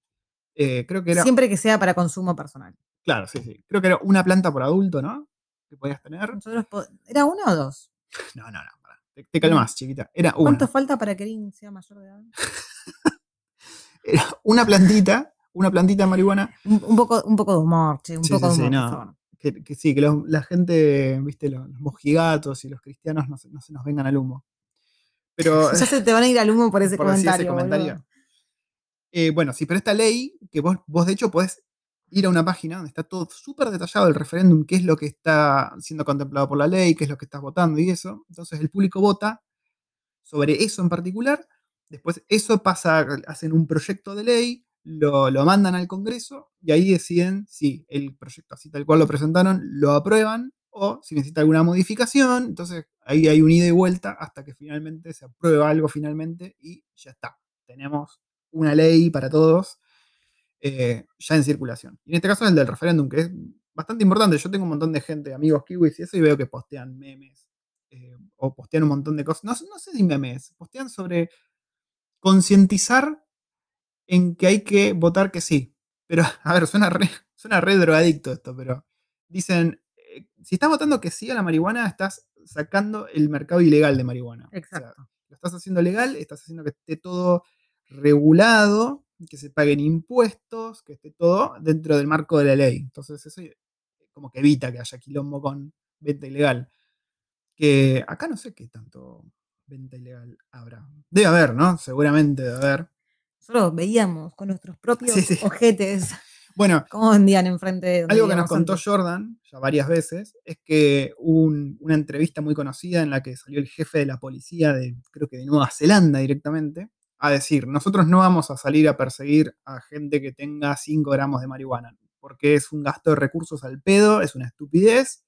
Eh, creo que era, Siempre que sea para consumo personal. claro, sí, sí, creo que era una planta por adulto, ¿no? que podías tener. Nosotros po- ¿Era uno o dos? No, no, no. Te, te calmás, chiquita. Era una. ¿Cuánto falta para que Erin sea mayor de edad? Era una plantita, una plantita de marihuana. Un, un poco, un poco de humor, che, un Sí, poco sí, de sí, humor, no. por favor. Que, que sí, que los- la gente, viste, los, los mojigatos y los cristianos no se, no se nos vengan al humo. Pero. Ya se te van a ir al humo por ese por decir ese comentario. Eh, bueno, sí, pero esta ley, que vos, vos de hecho podés ir a una página donde está todo súper detallado el referéndum, qué es lo que está siendo contemplado por la ley, qué es lo que estás votando y eso. Entonces el público vota sobre eso en particular. Después eso pasa, hacen un proyecto de ley, lo, lo mandan al Congreso y ahí deciden si el proyecto así tal cual lo presentaron, lo aprueban o si necesita alguna modificación. Entonces ahí hay un ida y vuelta hasta que finalmente se aprueba algo finalmente y ya está. Tenemos una ley para todos eh, ya en circulación. Y en este caso es el del referéndum, que es bastante importante. Yo tengo un montón de gente, amigos kiwis y eso, y veo que postean memes eh, o postean un montón de cosas. No, no sé si memes, postean sobre concientizar en que hay que votar que sí. Pero, a ver, suena re, suena re drogadicto esto, pero dicen, si estás votando que sí a la marihuana, estás sacando el mercado ilegal de marihuana. O sea, Exacto. lo estás haciendo legal, estás haciendo que esté todo regulado, que se paguen impuestos, que esté todo dentro del marco de la ley. Entonces eso como que evita que haya quilombo con venta ilegal. Que acá no sé qué tanto venta ilegal habrá. Debe haber, ¿no? Seguramente debe haber. Nosotros veíamos con nuestros propios Sí, sí. ojetes Bueno, cómo vendían enfrente de Algo que nos contó antes. Jordan ya varias veces es que hubo un- una entrevista muy conocida en la que salió el jefe de la policía de, creo que de Nueva Zelanda directamente, a decir, nosotros no vamos a salir a perseguir a gente que tenga 5 gramos de marihuana, porque es un gasto de recursos al pedo, es una estupidez,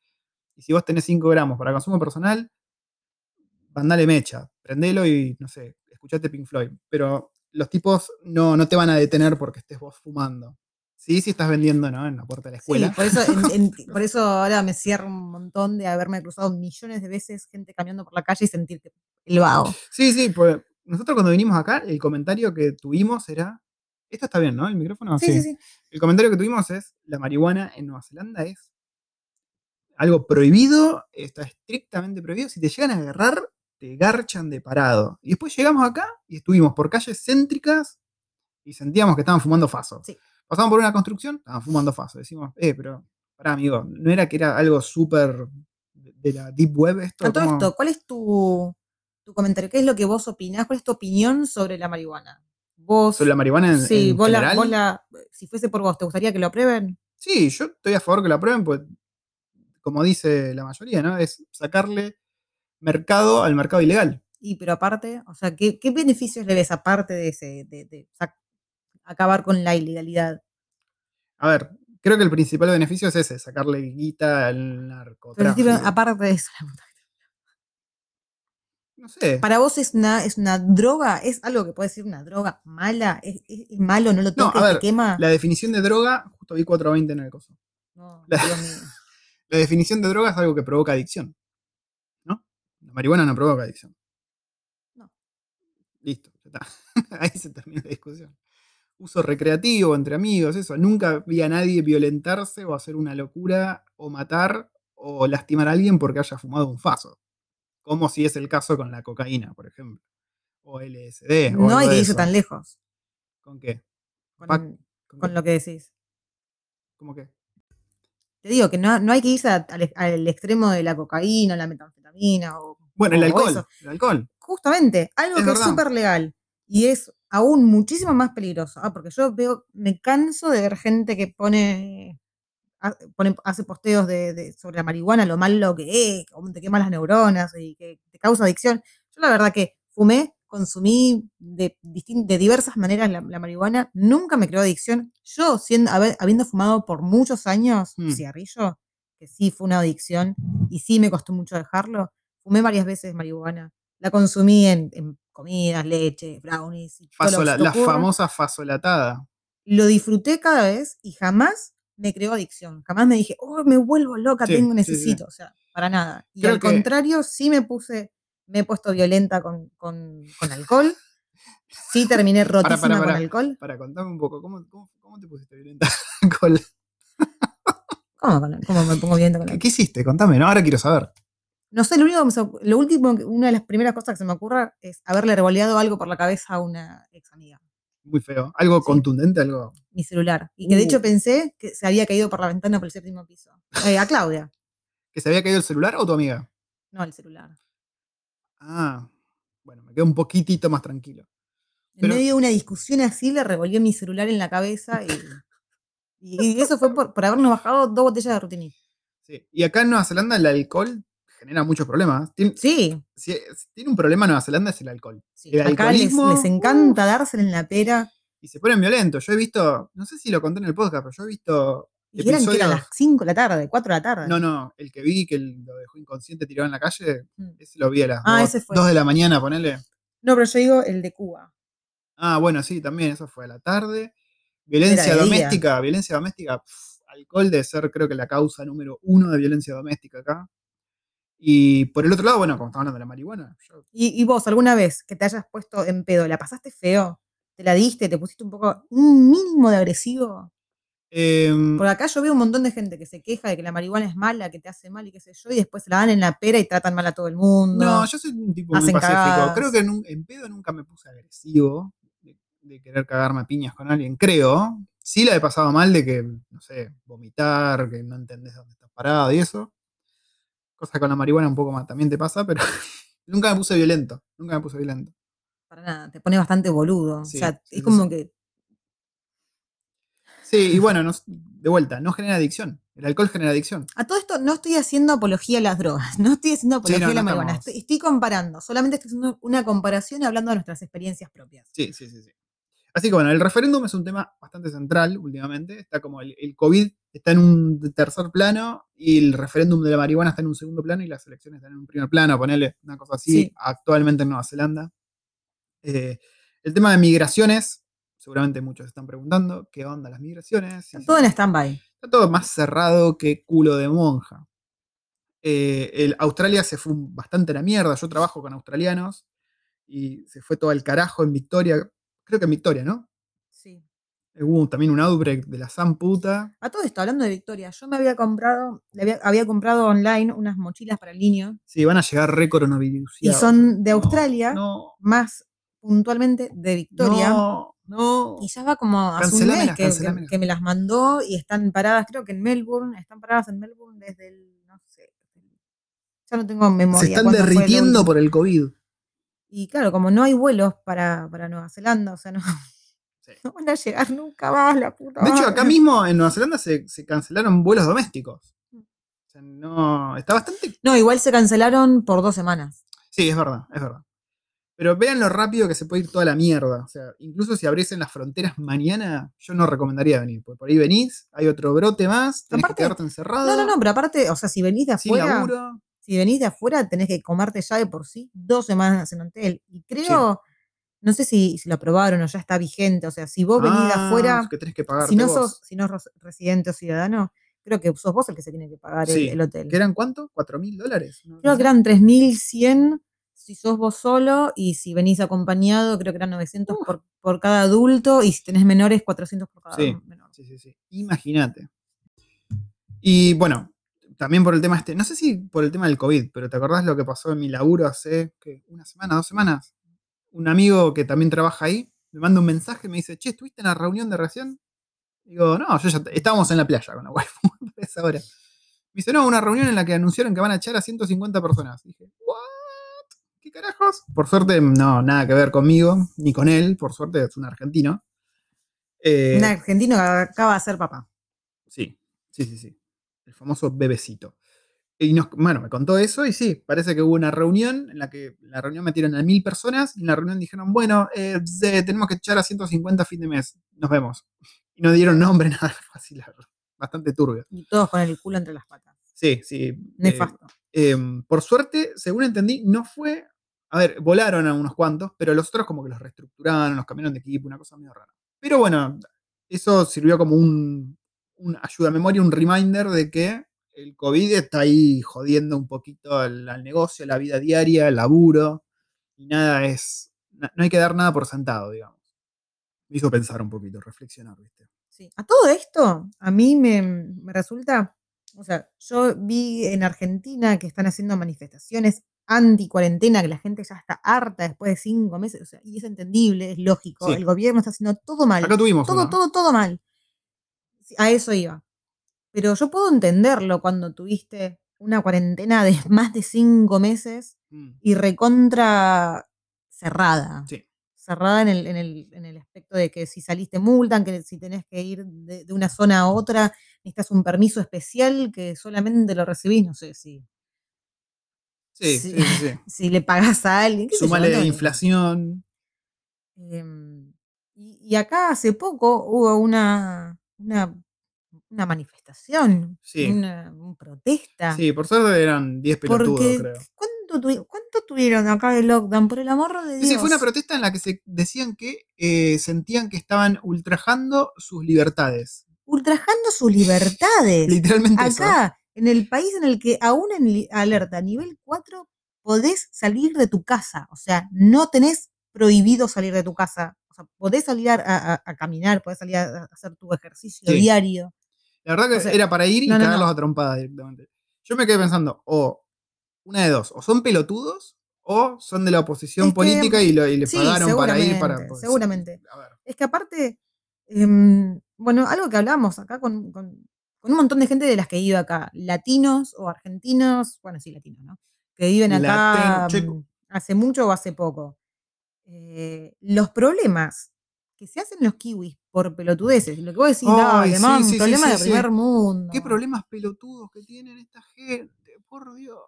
y si vos tenés 5 gramos para consumo personal, mandale mecha, prendelo y, no sé, escuchate Pink Floyd, pero los tipos no, no te van a detener porque estés vos fumando. Sí, si estás vendiendo, ¿no? En la puerta de la Sí, escuela. por eso, en- en- por eso ahora me cierro un montón de haberme cruzado millones de veces gente caminando por la calle y sentir que el vago. Sí, sí, pues nosotros cuando vinimos acá, el comentario que tuvimos era. Esto está bien, ¿no? El micrófono. Sí, sí, sí. El comentario que tuvimos es: la marihuana en Nueva Zelanda es algo prohibido, está estrictamente prohibido. Si te llegan a agarrar, te garchan de parado. Y después llegamos acá y estuvimos por calles céntricas y sentíamos que estaban fumando faso. Sí. Pasamos por una construcción, estaban fumando faso. Decimos, eh, pero, pará, amigo, ¿no era que era algo súper de la deep web esto? A todo ¿Cómo- esto, ¿cuál es tu, tu comentario? ¿Qué es lo que vos opinás? ¿Cuál es tu opinión sobre la marihuana? Vos, sobre la marihuana en, sí, en vos la- general? vos la- si fuese por vos, ¿te gustaría que lo aprueben? Sí, yo estoy a favor que la aprueben, pues, como dice la mayoría, ¿no? Es sacarle mercado al mercado ilegal. Y pero aparte, o sea, ¿qué, qué beneficios le ves aparte de ese, de, de acabar con la ilegalidad? A ver, creo que el principal beneficio es ese, sacarle guita al Pero narcotráfico. tipo, aparte de eso, la puta que- No sé. ¿para vos es una, es una droga? ¿Es algo que puede ser una droga mala? ¿Es, es- es malo? ¿No lo No, toques? a ver, ¿Te quema? La definición de droga, justo vi 420 en el coso. No, la- Dios mío. La definición de droga es algo que provoca adicción. ¿No? La marihuana no provoca adicción. No. Listo, ya está. Ahí se termina la discusión. Uso recreativo entre amigos, eso. Nunca vi a nadie violentarse o hacer una locura o matar o lastimar a alguien porque haya fumado un faso. Como si es el caso con la cocaína, por ejemplo. O LSD. o No hay que irse tan lejos ¿Con qué? con, Pac- ¿Con con qué? lo que decís. ¿Cómo qué? Te digo que no, no hay que irse a- al, al extremo de la cocaína, la metanfetamina o Bueno, el alcohol. El alcohol. Justamente, algo Es que es súper legal y es aún muchísimo más peligroso. Ah, porque yo veo, me canso de ver gente que pone, ha- pone- hace posteos de, de- sobre la marihuana, lo malo que es, cómo te quema las neuronas y que te causa adicción. Yo la verdad que fumé, consumí de, de diversas maneras la, la marihuana, nunca me creó adicción. Yo, siendo, habiendo fumado por muchos años Mm. cigarrillo, que sí fue una adicción y sí me costó mucho dejarlo, fumé varias veces marihuana. La consumí en, en comidas, leche, brownies. y Fasola- la famosa fasolatada. Lo disfruté cada vez y jamás me creó adicción. Jamás me dije, oh, me vuelvo loca, Sí, tengo, sí, sí. necesito. O sea, para nada. Y Creo al que- contrario, sí me puse, me he puesto violenta con, con, con alcohol. Sí terminé rotísima para, con para. alcohol. Para contarme un poco, ¿cómo, cómo, cómo te pusiste violenta con ¿Cómo, con- cómo me pongo violenta con ¿Qué, qué hiciste? Contame, ¿no? Ahora quiero saber. No sé, lo único que me lo último, una de las primeras cosas que se me ocurra es haberle revoleado algo por la cabeza a una ex amiga, Muy feo. Algo Sí. contundente, algo. mi celular. Y que de Uh. hecho pensé que se había caído por la ventana por el séptimo piso. Eh, a Claudia, ¿Que se había caído el celular o tu amiga? no el celular. Ah, bueno, me quedo un poquitito más tranquilo. En medio de una discusión así le revolvió mi celular en la cabeza y, y- eso fue por, por habernos bajado dos botellas de rutini. Sí. Y acá en Nueva Zelanda el alcohol genera muchos problemas. Sí, si- si tiene un problema Nueva Zelanda es el alcohol. sí. El acá les, encanta dársela en la pera. Y se ponen violentos. Yo he visto, no sé si lo conté en el podcast, pero yo he visto. Y eran que eran Episodios- las 5 de la tarde, 4 de la tarde. No, no, el que vi que lo dejó inconsciente tirado en la calle, Mm. ese lo vi a las Ah, dos, ese fue. dos de la mañana, ponele. No, pero yo digo el de Cuba. Ah, bueno, sí, también, eso fue a la tarde. Violencia día. doméstica, violencia doméstica, alcohol debe ser creo que la causa número uno de violencia doméstica acá. Y por el otro lado, bueno, como estamos hablando de la marihuana, yo- ¿Y, y vos, alguna vez que te hayas puesto en pedo, la pasaste feo? ¿Te la diste? ¿Te pusiste un poco, un mínimo de agresivo? Em, Por acá yo veo un montón de gente que se queja de que la marihuana es mala, que te hace mal y qué sé yo, y después se la dan en la pera y tratan mal a todo el mundo. no, yo soy un tipo muy pacífico. cagadas. Creo que en, un- en pedo nunca me puse agresivo de, de querer cagarme a piñas con alguien, creo. Sí la he pasado mal de que, no sé, vomitar, que no entendés dónde estás parado y eso. Cosa con la marihuana un poco más también te pasa, pero nunca me puse violento. Nunca me puse violento. Para nada, te pone bastante boludo. Sí, o sea, sí, es como sí. que. Sí, y bueno, no- de vuelta, no genera adicción. El alcohol genera adicción. A todo esto no estoy haciendo apología a las drogas, no estoy haciendo apología no, a la no marihuana. Estoy, estoy comparando, solamente estoy haciendo una comparación y hablando de nuestras experiencias propias. Sí, sí, sí, sí. Así que bueno, el referéndum es un tema bastante central últimamente. Está como el, el COVID está en un tercer plano y el referéndum de la marihuana está en un segundo plano y las elecciones están en un primer plano, ponerle una cosa así Sí. actualmente en Nueva Zelanda. Eh, el tema de migraciones, seguramente muchos están preguntando, ¿qué onda las migraciones? Está todo en stand-by. Está todo más cerrado que culo de monja. Eh, el, Australia se fue bastante a la mierda. Yo trabajo con australianos y se fue todo al carajo en Victoria. Creo que en Victoria, ¿no? Eh, Hubo también un outbreak de la San puta. A todo esto, hablando de Victoria, yo me había comprado, le había, había comprado online unas mochilas para el niño Sí, van a llegar re coronavirus. y son de Australia, No, más puntualmente de Victoria. no, no. Y ya va como hace un mes que, que- me las mandó y están paradas, creo que en Melbourne, están paradas en Melbourne desde el, no sé, ya no tengo memoria. Se están el derritiendo por el COVID. Y claro, como no hay vuelos para, para Nueva Zelanda, o sea, no, Sí. no van a llegar nunca más, la puta. De hecho, acá mismo en Nueva Zelanda se, se cancelaron vuelos domésticos. O sea, no. Está bastante No, igual se cancelaron por dos semanas. Sí, es verdad, es verdad. Pero vean lo rápido que se puede ir toda la mierda. O sea, incluso si abriesen las fronteras mañana, yo no recomendaría venir. Porque por ahí venís, hay otro brote más, tenés Aparte- que quedarte encerrado. No, no, no, pero aparte, o sea, si venís de afuera, si venís de afuera, tenés que comerte ya de por sí dos semanas en hotel. Y creo, no sé si, si lo aprobaron o ya está vigente. O sea, si vos venís de Ah, afuera, que tenés que pagarte si no vos. sos, si no sos residente o ciudadano, creo que sos vos el que se tiene que pagar el- Sí, el, hotel. ¿Que eran cuánto? ¿Cuatro mil dólares? No, Creo no que eran 3.100 si sos vos solo y si venís acompañado, creo que eran 900 Uf. por, por cada adulto y si tenés menores, 400 por cada Sí. menor. Sí, sí, sí. Imagínate. Y bueno, también por el tema este, no sé si por el tema del COVID, pero ¿te acordás lo que pasó en mi laburo hace ¿qué? una semana, dos semanas? Un amigo que también trabaja ahí me manda un mensaje y me dice, che, ¿estuviste en la reunión de recién? Digo, no, yo ya estábamos en la playa con la waifu a esa hora. Me dice, no, una reunión en la que anunciaron que van a echar a 150 personas. Dije, ¿what? ¿Qué carajos? Por suerte, no, nada que ver conmigo, ni con él, por suerte es un argentino. Eh, Un argentino que acaba de ser papá. Sí, sí, sí, sí. El famoso bebecito. Y nos, bueno, me contó eso y sí, parece que hubo una reunión en la que en la reunión metieron a mil personas y en la reunión dijeron, bueno, eh, tenemos que echar a 150 a fin de mes, nos vemos. Y no dieron nombre, nada, verdad, bastante turbio. Y todos con el culo entre las patas. Sí, sí. eh, Nefasto. eh, por suerte, según entendí, no fue. A ver, volaron a unos cuantos, pero los otros como que los reestructuraron, los cambiaron de equipo, una cosa medio rara. Pero bueno, eso sirvió como un, un ayuda a memoria, un reminder de que el COVID está ahí jodiendo un poquito al, al negocio, la vida diaria, el laburo, y nada es. No hay que dar nada por sentado, digamos. Me hizo pensar un poquito, reflexionar, ¿viste? Sí. A todo esto, a mí me, me resulta O sea, yo vi en Argentina que están haciendo manifestaciones anti-cuarentena, que la gente ya está harta después de cinco meses, o sea, y es entendible, es lógico, Sí. el gobierno está haciendo todo mal, Acá tuvimos todo, uno. todo, todo mal. A eso iba. Pero yo puedo entenderlo cuando tuviste una cuarentena de más de cinco meses Mm, y recontra cerrada. Sí. Cerrada en el, en, el, en el aspecto de que si saliste multan, que si tenés que ir de, de una zona a otra, necesitas un permiso especial que solamente lo recibís, no sé si, Sí, Sí. sí, sí, si le pagás a alguien. ni idea. inflación. Em, y, y acá hace poco hubo una, una, una manifestación, Sí. una, una protesta. Sí, por suerte eran 10 pelotudos, porque creo. ¿cuánto, tuvi- ¿cuánto tuvieron acá de lockdown? Por el amor de Dios. sí, fue una protesta en la que se decían que eh, sentían que estaban ultrajando sus libertades. ultrajando sus libertades. Literalmente eso. Acá, en el país en el que aún en alerta nivel 4 podés salir de tu casa. O sea, no tenés prohibido salir de tu casa. O sea, podés salir a, a- a caminar, podés salir a, a hacer tu ejercicio Sí. diario. La verdad que O sea, era para ir y no, cagarlos no. a trompadas directamente. Yo me quedé pensando, o una de dos, o son pelotudos o son de la oposición Es que- política y, lo, y les sí, pagaron para ir para. seguramente, pues, seguramente. A ver. Es que aparte, em, bueno, algo que hablamos acá con, con- con un montón de gente de las que vive acá, latinos o argentinos, bueno, sí, latinos, ¿no? Que viven acá Latino, mm, hace mucho o hace poco. Eh, los problemas que se hacen los kiwis por pelotudeces, lo que vos decís, dale, sí, mam, sí, sí, problema sí, de primer mundo. ¿Qué problemas pelotudos que tienen esta gente? Por Dios.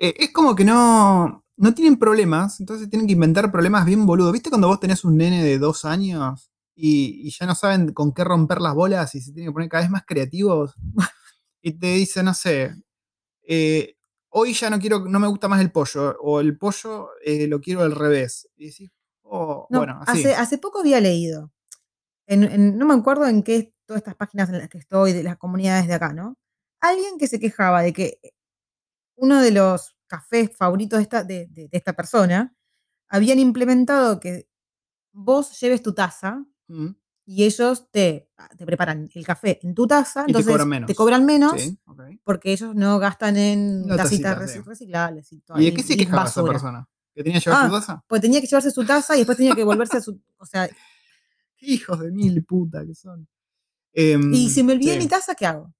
Eh, es como que no, no tienen problemas, entonces tienen que inventar problemas bien boludos. ¿Viste cuando vos tenés un nene de dos años y, y ya no saben con qué romper las bolas y se tienen que poner cada vez más creativos? Y te dice, no sé, eh, hoy ya no quiero, no me gusta más el pollo, o el pollo eh, lo quiero al revés. Y decís, No, bueno, así. hace, hace poco había leído, en- en- no me acuerdo en qué, todas estas páginas en las que estoy, de las comunidades de acá, ¿no? Alguien que se quejaba de que uno de los cafés favoritos de esta, de, de- de esta persona habían implementado que vos lleves tu taza Mm, y ellos te, te preparan el café en tu taza, Y te entonces cobran menos. te cobran menos sí, porque ellos no gastan en No, tacitas reciclables y, todo, ¿Y de qué se quejaba esa persona? ¿Que tenía que llevar Ah, su taza? Pues tenía que llevarse su taza y después tenía que volverse a su. O sea, hijos de mil puta que son. Em, y si me olvidé sí. mi taza, ¿qué hago?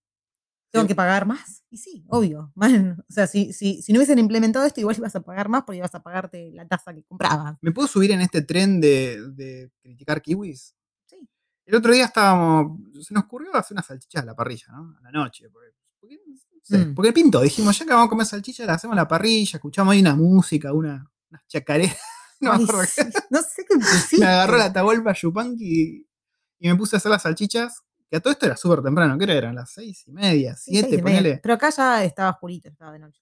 ¿Tengo Sí. que pagar más? Y sí, obvio. man. O sea, si, si, si no hubiesen implementado esto, igual ibas a pagar más porque ibas a pagarte la taza que comprabas. ¿Me puedo subir en este tren de, de criticar kiwis? Sí. El otro día estábamos. Se nos ocurrió hacer unas salchichas a la parrilla, ¿no? A la noche. Porque, porque, no sé, Mm. porque pinto. Dijimos, ya que vamos a comer salchichas, la hacemos a la parrilla, escuchamos ahí una música, una, unas chacareras. No, Ay, sí, sé qué pusiste. me agarró la Atahualpa Yupanqui y, y me puse a hacer las salchichas. Que a todo esto era súper temprano, ¿qué era? Eran las seis y media, siete, y media. ponele. Pero acá ya estaba oscurito, estaba de noche.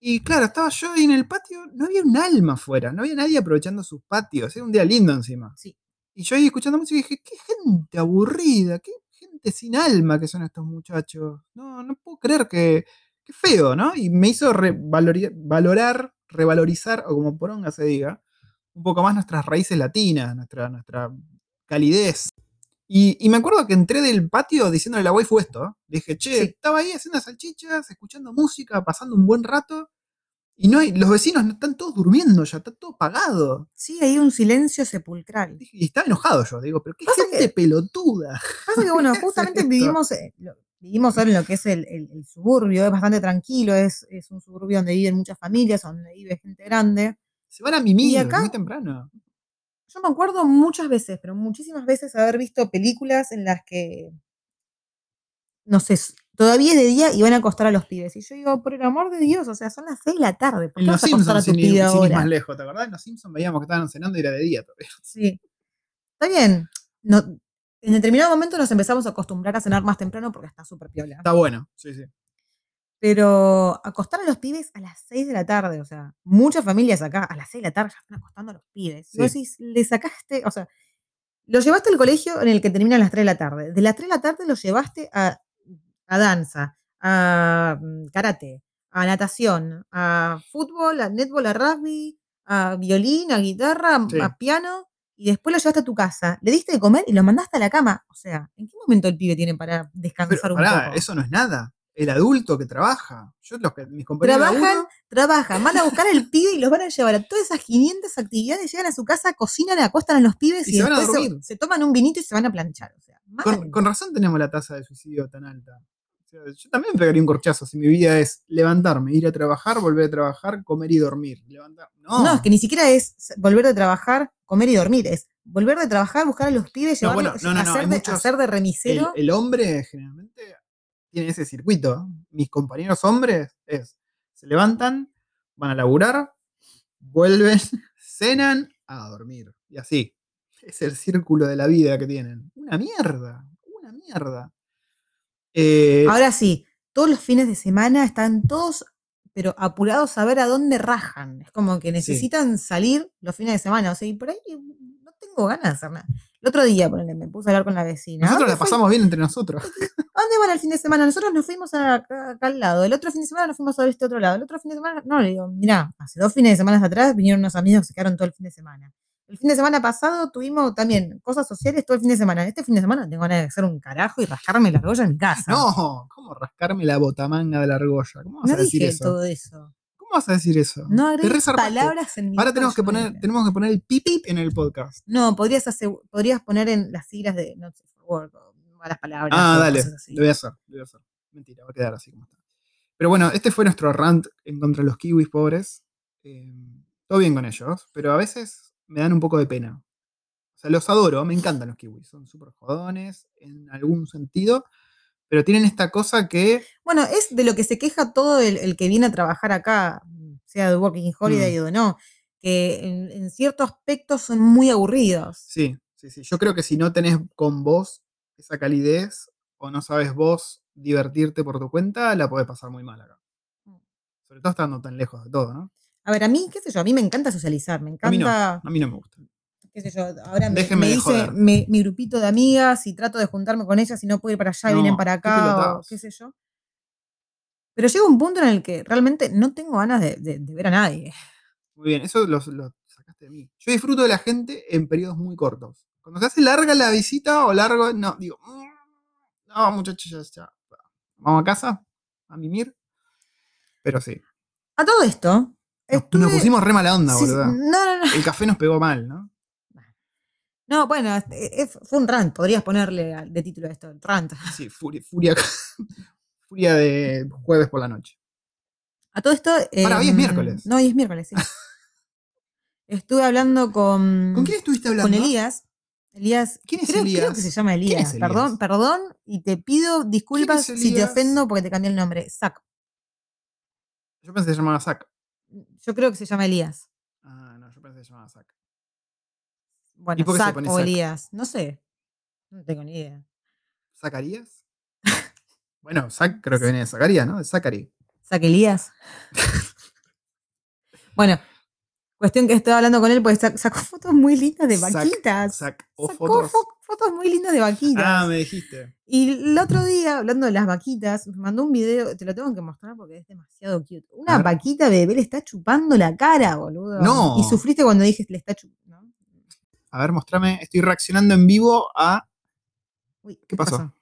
Y claro, estaba yo ahí en el patio, no había un alma afuera, no había nadie aprovechando sus patios, era un día lindo encima. Sí. Y yo ahí escuchando música y dije, qué gente aburrida, qué gente sin alma que son estos muchachos. No, no puedo creer que, qué feo, ¿no? Y me hizo valorar, revalorizar, o como poronga se diga, un poco más nuestras raíces latinas, nuestra, nuestra calidez. Y, y me acuerdo que entré del patio diciéndole a la waifu esto. ¿eh? Dije, che, Sí. estaba ahí haciendo salchichas, escuchando música, pasando un buen rato. Y no hay, los vecinos no están todos durmiendo ya, está todo apagado. Sí, hay un silencio sepulcral. Y estaba enojado yo, digo, pero qué Pasa gente que- pelotuda. Pasa que, bueno, ¿Qué es justamente vivimos, eh, lo- vivimos ahora en lo que es el, el- el suburbio, es bastante tranquilo, es, es un suburbio donde viven muchas familias, donde vive gente grande. Se van a mimir acá- muy temprano. Yo me acuerdo muchas veces, pero muchísimas veces haber visto películas en las que, no sé, todavía es de día y van a acostar a los pibes. Y yo digo, por el amor de Dios, o sea, son las 6 de la tarde, ¿por En qué los vas a acostar a Simpsons, tu sin, ir- pibe ir más ahora? lejos, ¿te acordás? En los Simpsons veíamos que estaban cenando y era de día todavía. Sí. Está bien. No, en determinado momento nos empezamos a acostumbrar a cenar más temprano porque está súper piola. Está bueno, sí, sí. Pero acostar a los pibes a las 6 de la tarde, o sea, muchas familias acá a las 6 de la tarde ya están acostando a los pibes. Vos Sí. decís, le sacaste, o sea, lo llevaste al colegio en el que termina a las 3 de la tarde. De las 3 de la tarde lo llevaste a, a danza, a mm, karate, a natación, a fútbol, a netball, a rugby, a violín, a guitarra, Sí. a piano, y después lo llevaste a tu casa, le diste de comer y lo mandaste a la cama. O sea, ¿en qué momento el pibe tiene para Pero descansar un pará, poco? eso no es nada. el adulto que trabaja. Yo, los que, mis compañeros. Trabajan, trabajan, van a buscar al pibe y los van a llevar a todas esas 500 actividades, llegan a su casa, cocinan, acostan a los pibes Y y, se van a después se, toman un vinito y se van a planchar. O sea, mal. con, con razón tenemos la tasa de suicidio tan alta. Yo también pegaría un corchazo si mi vida es levantarme, ir a trabajar, volver a trabajar, comer y dormir. Levantar. No, No, es que ni siquiera es volver de trabajar, comer y dormir, es volver de trabajar, buscar a los pibes, No, llevarlos, bueno, no, hacer, de, muchos- hacer de el, remisero. el hombre generalmente tiene ese circuito. Mis compañeros hombres es, se levantan, van a laburar, vuelven, cenan a dormir. Y así. Es el círculo de la vida que tienen. Una mierda, una mierda. Eh, Ahora sí, todos los fines de semana están todos, pero apurados a ver a dónde rajan. Es como que necesitan salir los fines de semana. O sea, y por ahí no tengo ganas de hacer nada. El otro día, ponele, me puse a hablar con la vecina. nosotros ¿Dónde la fue? pasamos bien entre nosotros. ¿A dónde van el fin de semana? Nosotros nos fuimos a- acá, acá al lado. El otro fin de semana nos fuimos a este otro lado. El otro fin de semana, no, le digo, mirá, hace dos fines de semana atrás vinieron unos amigos que se quedaron todo el fin de semana. El fin de semana pasado tuvimos también cosas sociales todo el fin de semana. Este fin de semana tengo ganas de hacer un carajo y rascarme la argolla en mi casa. No, ¿cómo rascarme la botamanga de la argolla? ¿Cómo vas No a decir dije eso? todo eso. ¿Cómo vas a decir eso? No agregues palabras en mi Ahora tenemos que poner, tenemos que poner el pip en el podcast. No, podrías, asegu- podrías poner en las siglas de Not Safe for Work o malas palabras. Ah, dale, lo voy a hacer, lo voy a hacer. Mentira, va a quedar así como está. Pero bueno, este fue nuestro rant en contra de los kiwis pobres. Eh, todo bien con ellos, pero a veces me dan un poco de pena. O sea, los adoro, me encantan los kiwis. Son súper jodones en algún sentido, pero tienen esta cosa que. Bueno, es de lo que se queja todo el, el que viene a trabajar acá, sea de Working Holiday Mm. o no, que en, en ciertos aspectos son muy aburridos. Sí, sí, sí. Yo creo que si no tenés con vos esa calidez o no sabes vos divertirte por tu cuenta, la podés pasar muy mal acá. Mm. Sobre todo estando tan lejos de todo, ¿no? A ver, a mí, qué sé yo, a mí me encanta socializar, me A mí no, encanta, a mí no me gusta. qué sé yo, ahora me, me joder. mi, mi grupito de amigas y trato de juntarme con ellas y no puedo ir para allá y No, vienen para acá o qué sé yo. Pero llega un punto en el que realmente no tengo ganas de, de- de ver a nadie. Muy bien, eso lo, lo sacaste de mí. Yo disfruto de la gente en periodos muy cortos. Cuando se hace larga la visita o largo, no, digo, "Mm, no, muchachos, ya, ya. Vamos a casa a mimir. Pero sí. A todo esto, Nos, nos estuve- pusimos re mala onda, sí, boludo. no, no, no. El café nos pegó mal, ¿no? No, bueno, eh, fue un rant, podrías ponerle de título a esto, rant. Sí, furia, furia, furia de jueves por la noche. A todo esto. Para, hoy es miércoles. No, hoy es miércoles, sí. Estuve hablando con, ¿Con quién estuviste hablando? con Elías. Elías, ¿Quién es creo, creo Elías? que se llama ¿Quién Elías. es Elías? Perdón, perdón, y te pido disculpas si te ofendo porque te cambié el nombre. Zac. Yo pensé que se llamaba Zack. Yo creo que se llama Elías. Ah, no, yo pensé que se llamaba Zack. Bueno, Zac o Zac? Elías. No sé. No tengo ni idea. ¿Zacarías? bueno, Zack creo que viene de Zacarías, ¿no? De Zacari. Zac Elías. bueno, cuestión que estoy hablando con él porque sac- sacó fotos muy lindas de Zac- vaquitas. O Sacó fotos. fo- fotos muy lindas de vaquitas. Ah, me dijiste. Y el otro día, hablando de las vaquitas, me mandó un video, te lo tengo que mostrar porque es demasiado cute. Una vaquita bebé le está chupando la cara, boludo. No. Y sufriste cuando dije le está chupando. A ver, mostrame. Estoy reaccionando en vivo a. Uy, ¿Qué pasó?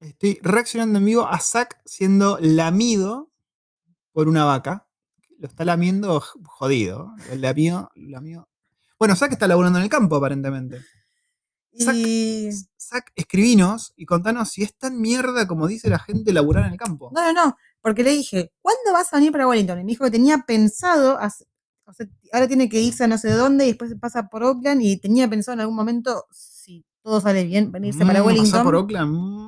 Estoy reaccionando en vivo a Zack siendo lamido por una vaca. Lo está lamiendo jodido. El lamió, lamió. Bueno, Zack está laburando en el campo, aparentemente. Y... Zack, escribinos y contanos si es tan mierda como dice la gente laburar en el campo. No, no, no, porque le dije, ¿cuándo vas a venir para Wellington? Y me dijo que tenía pensado, hace- o sea, ahora tiene que irse a no sé dónde y después pasa por Oakland y tenía pensado en algún momento, si todo sale bien, venirse para Mm, pasar Wellington. por Oakland. mm,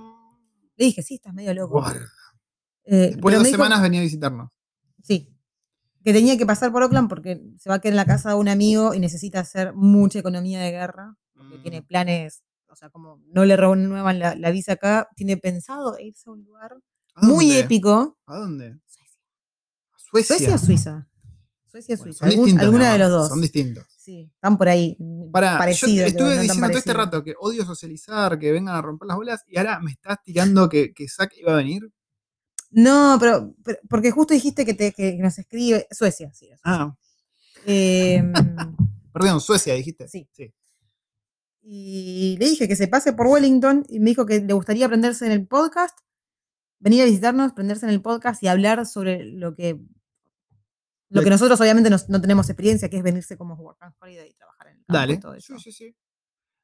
Le dije, sí, estás medio loco. Eh, Después de dos dijo- semanas venía a visitarnos. Sí. Que tenía que pasar por Oakland porque se va a quedar en la casa de un amigo y necesita hacer mucha economía de guerra. Porque Mm. tiene planes, o sea, como no le renuevan la, la visa acá, tiene pensado irse a un lugar ¿A muy épico. ¿A dónde? Suecia. ¿A Suecia. ¿Suecia o Suiza? Suecia o Bueno, Suiza. algún- alguna de los dos. Son distintos. Sí, están por ahí. Para, parecidos, yo pero estuve no diciendo todo este rato que odio socializar, que vengan a romper las bolas, y ahora me estás tirando que, que Zack iba a venir. No, pero, pero- porque justo dijiste que, te, que nos escribe Suecia, sí. Suecia. Ah, Em, perdón, Suecia dijiste. Sí. sí. Y le dije que se pase por Wellington y me dijo que le gustaría aprenderse en el podcast venir a visitarnos, prenderse en el podcast y hablar sobre lo que lo que nosotros obviamente nos- no tenemos experiencia, que es venirse como work and holiday y trabajar en el campo y Dale. todo eso. Sí, sí, sí.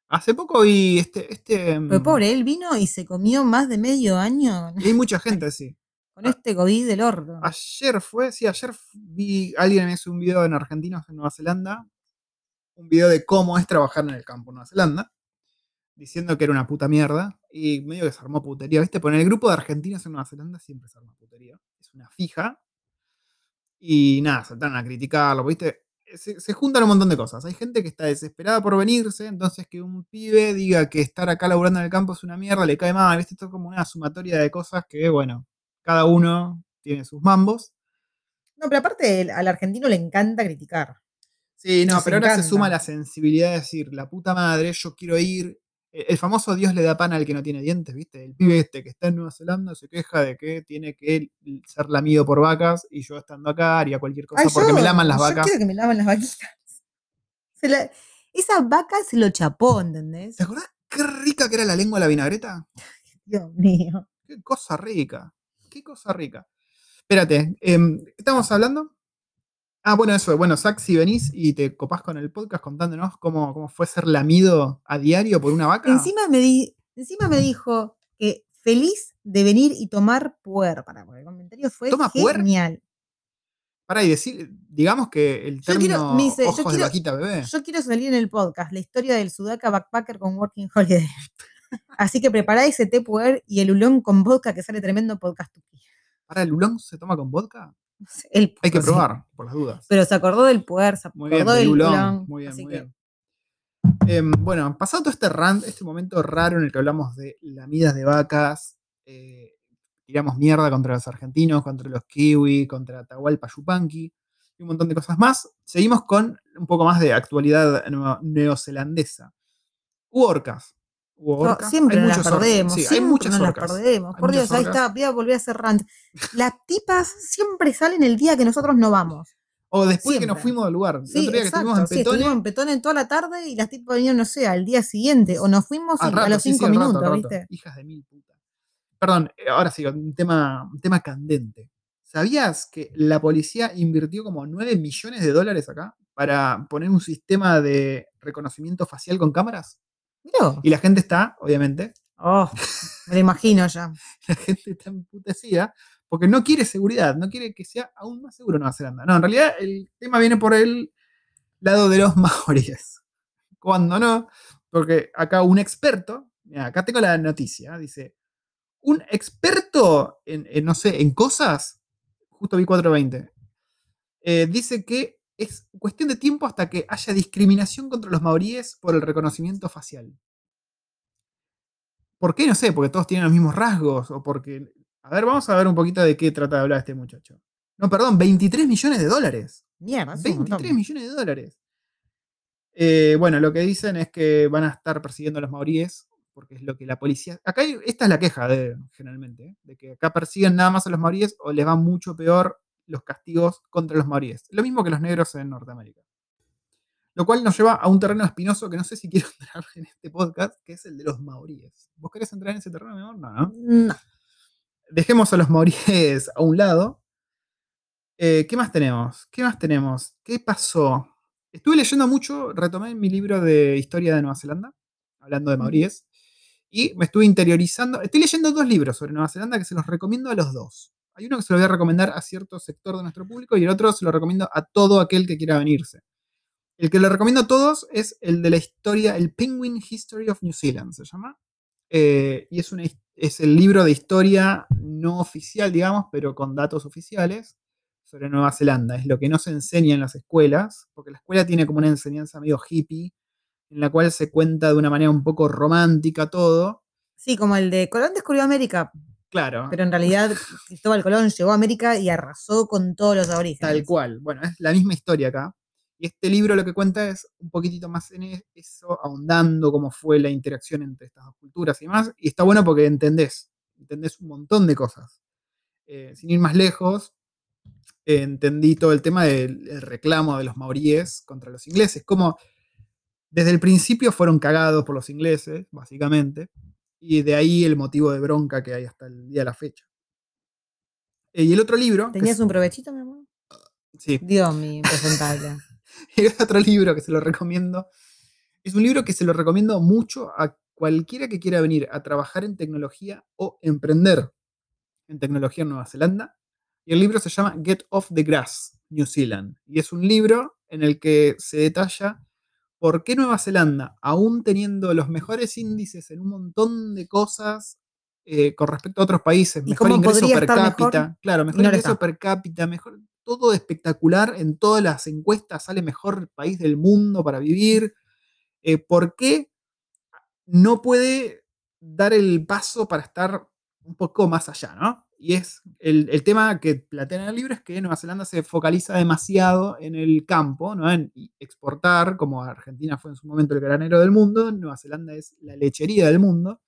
Hace poco vi este. este Pero mm, pobre, él vino y se comió más de medio año y hay mucha gente así. con este COVID del orto. Ayer fue, sí, ayer vi, alguien me hizo un video en argentinos en Nueva Zelanda, un video de cómo es trabajar en el campo en Nueva Zelanda, diciendo que era una puta mierda, y medio que se armó putería, ¿viste? En el grupo de argentinos en Nueva Zelanda siempre se arma putería, es una fija, y nada, saltaron a criticarlo, ¿viste? Se, se juntan un montón de cosas. Hay gente que está desesperada por venirse, entonces que un pibe diga que estar acá laburando en el campo es una mierda, le cae mal, ¿viste? Esto es como una sumatoria de cosas que, bueno, cada uno tiene sus mambos. No, pero aparte al argentino le encanta criticar. Sí, no, Nos pero ahora se suma la sensibilidad de decir, la puta madre, yo quiero ir. Eh, El famoso Dios le da pan al que no tiene dientes, ¿viste? El pibe este que está en Nueva Zelanda se queja de que tiene que ser lamido por vacas y yo estando acá haría cualquier cosa Ay, porque yo- me laman las yo vacas. quiero que me laman las vaquitas. Se la- esa vaca se lo chapó, ¿entendés? ¿Te acordás qué rica que era la lengua de la vinagreta? Dios mío. Qué cosa rica. Qué cosa rica. Espérate, ¿qué estamos hablando? Ah, bueno, eso. Bueno, Zach, si venís y te copás con el podcast contándonos cómo, cómo fue ser lamido a diario por una vaca. Encima me, di- encima me dijo que feliz de venir y tomar puer. Para, porque el comentario fue ¿Toma puer? genial. Para y decir, digamos que el Yo quiero- término yo ojos de quiero- vaquita bebé. Yo quiero salir en el podcast, la historia del Sudaka Backpacker con Working Holiday. Así que prepará ese té puer y el ulón con vodka que sale tremendo podcast. Para el ulón se toma con vodka. El Hay que sí. probar, por las dudas. Pero se acordó del puer, se Muy acordó del del ulón. ulón. Muy bien, así muy que- bien. Em, bueno, pasado todo este rant, este momento raro en el que hablamos de lamidas de vacas, eh, tiramos mierda contra los argentinos, contra los kiwi, contra Atahualpa Yupanqui y un montón de cosas más, seguimos con un poco más de actualidad neo- neozelandesa. Hubo orcas. No, siempre Hay nos las perdemos. Sí, hay siempre muchas nos las perdemos. Hay Por Dios, ahí está. Voy a volver a hacer rant. Las tipas siempre salen el día que nosotros no vamos. O después que nos Siempre. fuimos del lugar. El Sí, otro día que exacto. estuvimos en sí, Petone, estuvimos en Petone toda la tarde y las tipas venían, no sé, al día siguiente. O nos fuimos y a los cinco rato, minutos, rato. ¿viste? Hijas de mil putas. Perdón, eh, ahora sí, un tema, un tema candente. ¿Sabías que la policía invirtió como 9 millones de dólares acá para poner un sistema de reconocimiento facial con cámaras? Mirá. Y la gente está, obviamente, Oh, me lo imagino ya. la gente está emputecida porque no quiere seguridad, no quiere que sea aún más seguro Nueva Zelanda. No, en realidad el tema viene por el lado de los maoríes. Cuando no, porque acá un experto, mira, acá tengo la noticia, dice, un experto en, en, no sé, en cosas, justo vi 420, eh, dice que es cuestión de tiempo hasta que haya discriminación contra los maoríes por el reconocimiento facial. ¿Por qué? No sé, porque todos tienen los mismos rasgos o porque... A ver, vamos a ver un poquito de qué trata de hablar este muchacho. No, perdón, 23 millones de dólares. Mierda, es un 23 montón. millones de dólares. Eh, bueno, lo que dicen es que van a estar persiguiendo a los maoríes, porque es lo que la policía. Acá hay- esta es la queja de, generalmente, ¿eh? de que acá persiguen nada más a los maoríes o les va mucho peor los castigos contra los maoríes. Lo mismo que los negros en Norteamérica. Lo cual nos lleva a un terreno espinoso que no sé si quiero entrar en este podcast, que es el de los maoríes. ¿Vos querés entrar en ese terreno, mi amor? No, ¿no? No. dejemos a los maoríes a un lado. Eh, ¿Qué más tenemos? ¿Qué más tenemos? ¿Qué pasó? Estuve leyendo mucho, retomé mi libro de historia de Nueva Zelanda, hablando de maoríes, y me estuve interiorizando. Estoy leyendo dos libros sobre Nueva Zelanda que se los recomiendo a los dos. Hay uno que se lo voy a recomendar a cierto sector de nuestro público y el otro se lo recomiendo a todo aquel que quiera venirse. El que le recomiendo a todos es el de la historia, el Penguin History of New Zealand, se llama. Eh, y es, una, es el libro de historia no oficial, digamos, pero con datos oficiales sobre Nueva Zelanda. Es lo que no se enseña en las escuelas, porque la escuela tiene como una enseñanza medio hippie, en la cual se cuenta de una manera un poco romántica todo. Sí, como el de Colón descubrió América, Claro, pero en realidad Cristóbal Colón llegó a América y arrasó con todos los aborígenes. tal cual. Bueno, es la misma historia acá. Y este libro lo que cuenta es un poquitito más en e- eso, ahondando cómo fue la interacción entre estas dos culturas y más. Y está bueno porque entendés, entendés un montón de cosas. Eh, sin ir más lejos, eh, entendí todo el tema del del reclamo de los maoríes contra los ingleses. Como desde el principio fueron cagados por los ingleses, básicamente. Y de ahí el motivo de bronca que hay hasta el día de la fecha. Eh, y el otro libro. ¿Tenías es- un provechito, mi amor? Sí, Dios mío, impresentable. el otro libro que se lo recomiendo. Es un libro que se lo recomiendo mucho a cualquiera que quiera venir a trabajar en tecnología o emprender en tecnología en Nueva Zelanda. Y el libro se llama Get Off the Grass, New Zealand. Y es un libro en el que se detalla por qué Nueva Zelanda, aún teniendo los mejores índices en un montón de cosas eh, con respecto a otros países, ¿Y mejor ingreso per cápita, mejor? claro, mejor no ingreso per cápita, mejor, todo espectacular, en todas las encuestas sale mejor país del mundo para vivir. Eh, ¿Por qué no puede dar el paso para estar un poco más allá, ¿no? Y es el, el tema que plantea en el libro es que Nueva Zelanda se focaliza demasiado en el campo, ¿no? En exportar, como Argentina fue en su momento el granero del mundo, Nueva Zelanda es la lechería del mundo.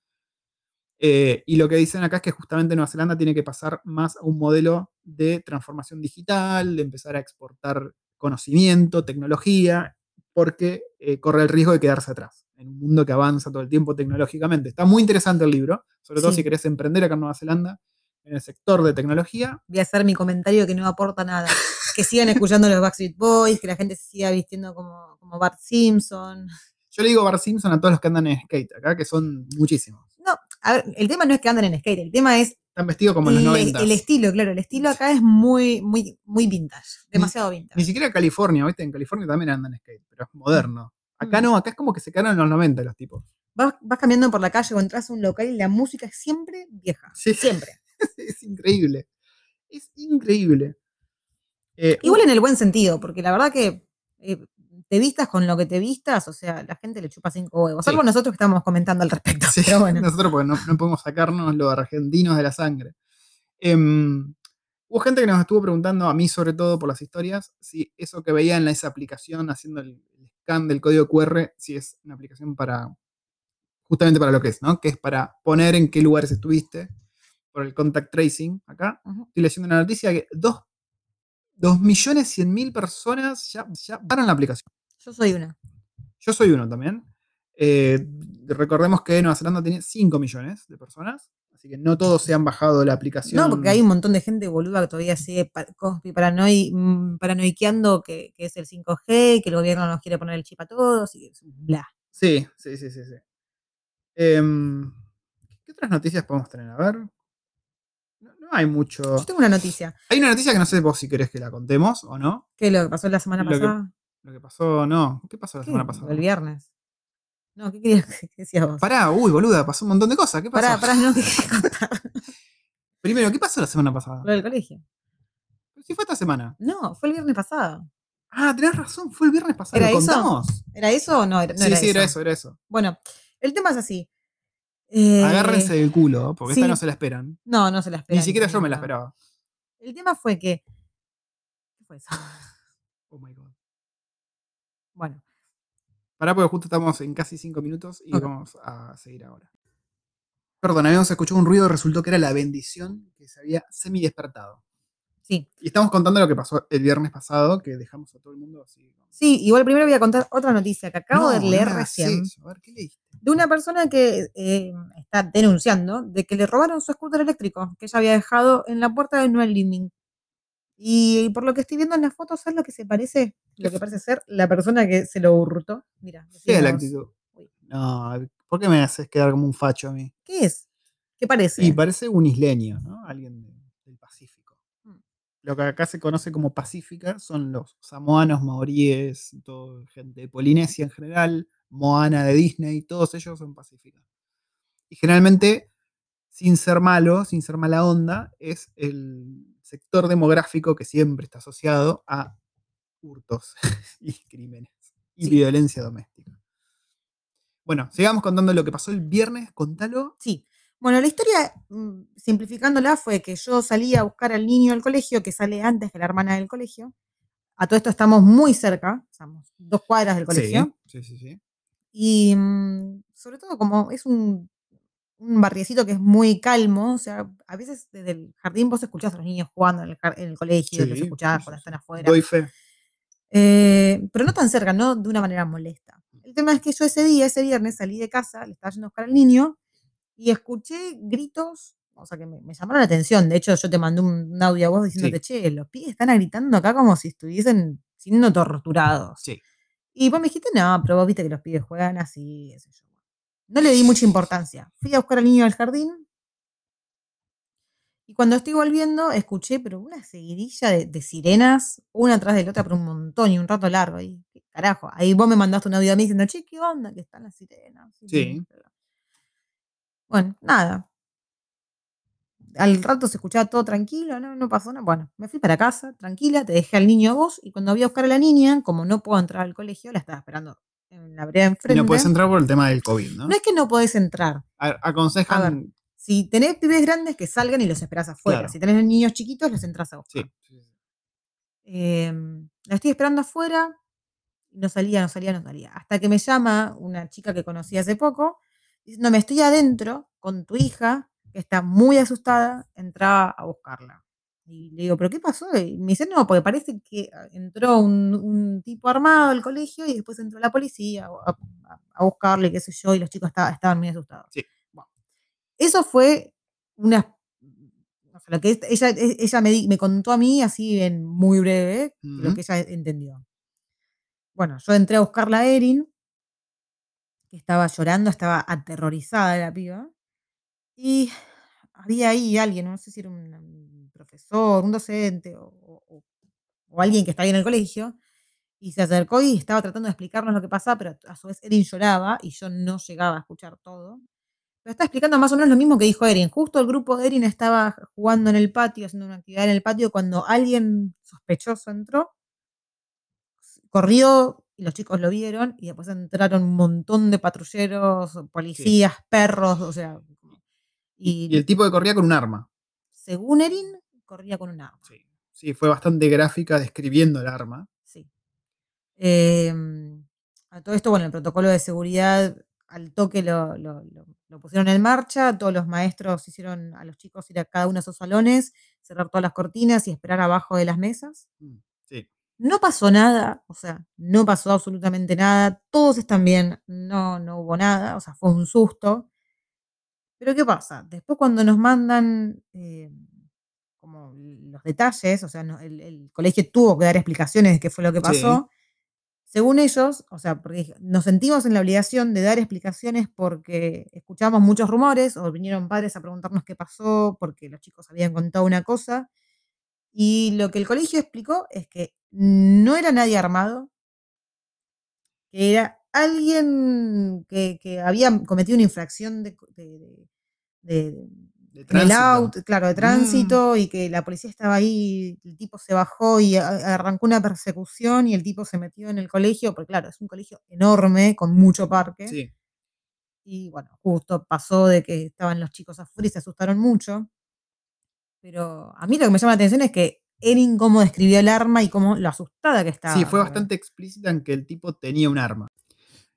Eh, y lo que dicen acá es que justamente Nueva Zelanda tiene que pasar más a un modelo de transformación digital, de empezar a exportar conocimiento, tecnología, porque eh, corre el riesgo de quedarse atrás en un mundo que avanza todo el tiempo tecnológicamente. Está muy interesante el libro, sobre todo Sí. si querés emprender acá en Nueva Zelanda en el sector de tecnología. Voy a hacer mi comentario que no aporta nada. Que sigan escuchando los Backstreet Boys, que la gente se siga vistiendo como, como Bart Simpson. Yo le digo Bar Simpson a todos los que andan en skate acá, que son muchísimos. No, a ver, el tema no es que anden en skate, el tema es Están vestidos como en los el, 90. el estilo, claro. El estilo acá es muy, muy, muy vintage. Demasiado vintage. Ni siquiera California, ¿viste? En California también andan en skate, pero es moderno. Acá Mm. no, acá es como que se quedaron en los 90 los tipos. Vas, vas caminando por la calle o entras a un local y la música es siempre vieja. Sí. Siempre. es increíble. Es increíble. Eh, Igual en el buen sentido, porque la verdad que eh, te vistas con lo que te vistas, o sea, la gente le chupa cinco huevos. Sí. Salvo nosotros que estamos comentando al respecto. Sí, Pero bueno. nosotros porque no, no podemos sacarnos los argentinos de la sangre. Em, hubo gente que nos estuvo preguntando, a mí sobre todo por las historias, si eso que veía en esa aplicación haciendo el, el scan del código QR, si es una aplicación para, justamente para lo que es, ¿no? Que es para poner en qué lugares estuviste, por el contact tracing, acá. Estoy leyendo una noticia que dos, dos millones cien mil personas ya, ya paran la aplicación. Yo soy una. Yo soy uno también. Eh, recordemos que Nueva Zelanda tiene 5 millones de personas, así que no todos se han bajado la aplicación. No, porque hay un montón de gente boluda que todavía sigue pa- cospi- paranoi- mm, paranoiqueando que, que es el 5G, que el gobierno nos quiere poner el chip a todos y bla. Sí, sí, sí, sí. sí. Em, ¿Qué otras noticias podemos tener? A ver. No, hay mucho. Yo tengo una noticia. Hay una noticia que no sé vos si querés que la contemos o no. ¿Qué lo que pasó la semana Lo que- pasada? Lo que pasó, no. ¿Qué pasó la ¿Qué? semana pasada? El viernes. No, ¿qué querías que qué decías vos? Pará, uy, boluda, pasó un montón de cosas. ¿Qué pasó? Pará, pará, no, ¿qué querías contar? Primero, ¿qué pasó la semana pasada? Lo del colegio. Si fue esta semana. No, fue el viernes pasado. Ah, tenés razón, fue el viernes pasado. ¿Era ¿Lo eso? contamos? ¿Era eso o no? Era, no sí, era sí, eso. era eso, era eso. Bueno, el tema es así. Eh, Agárrense del culo, porque esta no se la esperan. No, no se la esperan. Ni siquiera yo me la esperaba. El tema fue que. ¿Qué fue eso? Oh my god. Bueno, Pará, porque justo estamos en casi cinco minutos y vamos a seguir ahora. Perdón, habíamos escuchado un ruido, resultó que era la bendición que se había semi despertado. Sí. Y estamos contando lo que pasó el viernes pasado, que dejamos a todo el mundo así. Sí, igual primero voy a contar otra noticia que acabo "No, de leer recién. eso". A ver, ¿qué leíste? de una persona que eh, está denunciando de que le robaron su scooter eléctrico que ella había dejado en la puerta de Noel Living. Y por lo que estoy viendo en las fotos, ¿sabes lo que se parece? Lo que parece ser la persona que se lo hurtó. Mira, ¿Qué es la actitud? No, ¿por qué me haces quedar como un facho a mí? ¿Qué es? ¿Qué parece? Sí, parece un isleño, ¿no? Alguien de- del Pacífico. Mm. Lo que acá se conoce como Pacífica son los samoanos, maoríes, todo, gente de Polinesia en general, Moana de Disney, todos ellos son pacíficos. Y generalmente, sin ser malo, sin ser mala onda, es el sector demográfico que siempre está asociado a hurtos y crímenes y Sí. violencia doméstica. Bueno, sigamos contando lo que pasó el viernes, contalo. Sí. Bueno, la historia, mm, simplificándola, fue que yo salí a buscar al niño al colegio, que sale antes que la hermana del colegio. A todo esto estamos muy cerca, estamos dos cuadras del colegio. Sí, sí, sí. Y mm, sobre todo como es un, un barriecito que es muy calmo, o sea, a veces desde el jardín vos escuchás a los niños jugando en el, en el colegio, los Sí, escuchás sí, cuando sí, están sí. afuera. Doy fe. Eh, pero no tan cerca, no de una manera molesta. El tema es que yo ese día, ese viernes, salí de casa, le estaba yendo a buscar al niño y escuché gritos o sea, que me, me llamaron la atención. De hecho, yo te mandé un, un audio a vos diciéndote, che, los pibes están gritando acá como si estuviesen siendo torturados. Sí. Y vos me dijiste, no, pero vos viste que los pibes juegan así, sé yo. No le di mucha importancia. Fui a buscar al niño al jardín. Y cuando estoy volviendo, escuché, pero una seguidilla de, de sirenas, una atrás de la otra, por un montón y un rato largo. Y, ¿qué carajo. Ahí vos me mandaste un audio a mí diciendo, che, ¿qué onda? Que están las sirenas. Sí. Bueno, nada. Al rato se escuchaba todo tranquilo, no, no pasó nada. Bueno, me fui para casa, tranquila, te dejé al niño a vos y cuando voy a buscar a la niña, como no puedo entrar al colegio, la estaba esperando en la Y enfrente. no puedes entrar por el tema del COVID, ¿no? No es que no podés entrar. A- Aconsejan. A ver. Si tenés pibes grandes, que salgan y los esperás afuera. Claro. Si tenés niños chiquitos, los entras a buscar. Sí. sí, sí. Eh, la estoy esperando afuera. y No salía, no salía, no salía. Hasta que me llama una chica que conocí hace poco, diciendo, me estoy adentro con tu hija, que está muy asustada, entraba a buscarla. Y le digo, ¿pero qué pasó? Y me dice, no, porque parece que entró un, un tipo armado al colegio y después entró la policía a, a- a buscarle, qué sé yo, y los chicos estaba- estaban muy asustados. Sí. Bueno, eso fue una... o sea, lo que ella, e, ella me, me contó a mí así en muy breve lo que ella entendió. Bueno, yo entré a buscarla a Erin, que estaba llorando, estaba aterrorizada la piba. Y había ahí alguien, no sé si era un, profesor, un docente o, alguien que estaba ahí en el colegio, y se acercó y estaba tratando de explicarnos lo que pasaba, pero a su vez Erin lloraba y yo no llegaba a escuchar todo. Pero estaba explicando más o menos lo mismo que dijo Erin. Justo el grupo de Erin estaba jugando en el patio, haciendo una actividad en el patio, cuando alguien sospechoso entró, corrió y los chicos lo vieron y después entraron un montón de patrulleros, policías, perros, o sea... Y, Y el tipo que corría con un arma. según Erin, corría con un arma. Sí. Sí, fue bastante gráfica describiendo el arma. Sí. Eh, a todo esto, bueno, el protocolo de seguridad al toque lo, lo- lo- lo pusieron en marcha, todos los maestros hicieron a los chicos ir a cada uno de sus salones, cerrar todas las cortinas y esperar abajo de las mesas. Mm. No pasó nada, o sea, no pasó absolutamente nada, todos están bien, no, no hubo nada, o sea, fue un susto. Pero ¿qué pasa? Después cuando nos mandan eh, como los detalles, o sea, no- el, el colegio tuvo que dar explicaciones de qué fue lo que Sí. pasó. Según ellos, o sea, porque nos sentimos en la obligación de dar explicaciones porque escuchamos muchos rumores o vinieron padres a preguntarnos qué pasó porque los chicos habían contado una cosa. Y lo que el colegio explicó es que no era nadie armado, que era alguien que, que había cometido una infracción de, de- tránsito. auto, claro, de Mm. tránsito, y que la policía estaba ahí, el tipo se bajó y arrancó una persecución y el tipo se metió en el colegio, porque claro, es un colegio enorme, con mucho parque. Sí. Y bueno, justo pasó de que estaban los chicos afuera y se asustaron mucho. Pero a mí lo que me llama la atención es que Erin cómo describió el arma y cómo lo asustada que estaba. Sí, fue bastante explícita en que el tipo tenía un arma.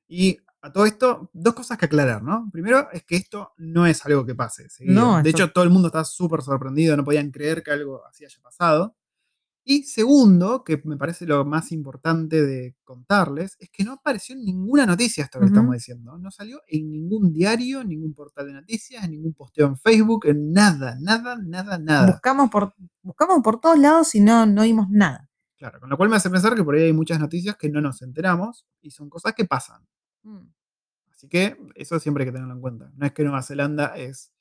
Y a todo esto, dos cosas que aclarar, ¿no? Primero es que esto no es algo que pase. No, de esto- hecho, todo el mundo está súper sorprendido, no podían creer que algo así haya pasado. Y segundo, que me parece lo más importante de contarles, es que no apareció en ninguna noticia esto que estamos diciendo. No salió en ningún diario, ningún portal de noticias, en ningún posteo en Facebook, en nada, nada, nada, nada. Buscamos por, buscamos por todos lados y no, no vimos nada. Claro, con lo cual me hace pensar que por ahí hay muchas noticias que no nos enteramos y son cosas que pasan. Mm. Así que eso siempre hay que tenerlo en cuenta. No es que Nueva Zelanda es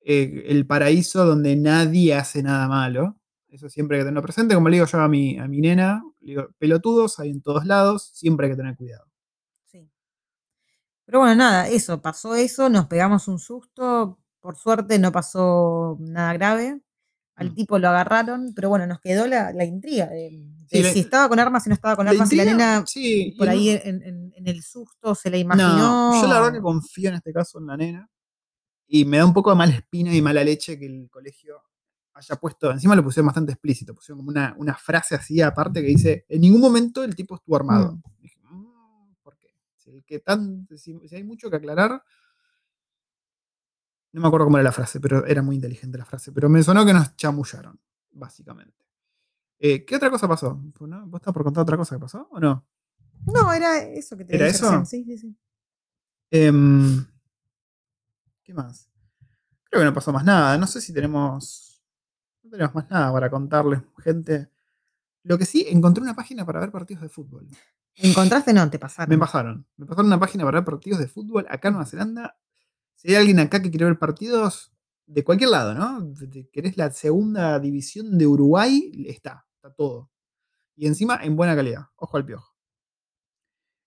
eh, el paraíso donde nadie hace nada malo. Eso siempre hay que tenerlo presente. Como le digo yo a mi, a mi nena, le digo, pelotudos hay en todos lados, siempre hay que tener cuidado. Sí. Pero bueno, nada, eso, pasó eso, nos pegamos un susto, por suerte no pasó nada grave. Al Mm. tipo lo agarraron, pero bueno, nos quedó la, la intriga de, de Sí, la- si estaba con armas, si no estaba con La armas, si la intriga, nena sí, por y ahí no- en, en- en el susto se la imaginó. No, yo la verdad que confío en este caso en la nena. Y me da un poco de mala espina y mala leche que el colegio haya puesto, encima lo pusieron bastante explícito, pusieron como una, una frase así aparte que dice, en ningún momento el tipo estuvo armado. Mm. Dije, "Mm, ¿por qué? Si, el que tan, si, si hay mucho que aclarar, no me acuerdo cómo era la frase, pero era muy inteligente la frase, pero me sonó que nos chamullaron, básicamente. Eh, ¿Qué otra cosa pasó? ¿No? ¿Vos estás por contar otra cosa que pasó o no? No, era eso que te ¿Era eso? recién, Sí, sí, sí. Em, ¿Qué más? Creo que no pasó más nada. No sé si tenemos. No tenemos más nada para contarles, gente. Lo que sí, encontré una página para ver partidos de fútbol. ¿Encontraste? No, te pasaron. Me pasaron. Me pasaron una página para ver partidos de fútbol acá en Nueva Zelanda. Si hay alguien acá que quiere ver partidos de cualquier lado, ¿no? ¿Querés la segunda división de Uruguay? Está, está todo. Y encima en buena calidad. Ojo al piojo.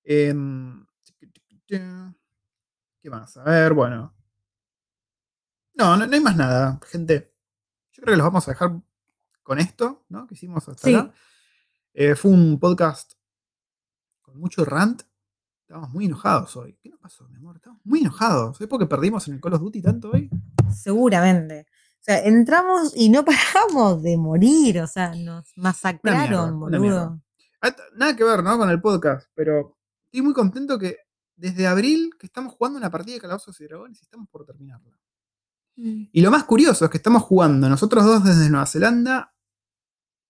Em, ¿Qué más? A ver, bueno. No, no, no hay más nada, gente. Creo que los vamos a dejar con esto, ¿no? Que hicimos hasta Sí. acá. Eh, fue un podcast con mucho rant. Estábamos muy enojados hoy. ¿Qué nos pasó, mi amor? Estamos muy enojados. ¿Es porque perdimos en el Call of Duty tanto hoy? Seguramente. O sea, entramos y no paramos de morir. O sea, nos masacraron, mierda, boludo. Nada que ver, ¿no? Con el podcast, pero estoy muy contento que desde abril que estamos jugando una partida de Calabozos y Dragones y estamos por terminarla. Y lo más curioso es que estamos jugando nosotros dos desde Nueva Zelanda,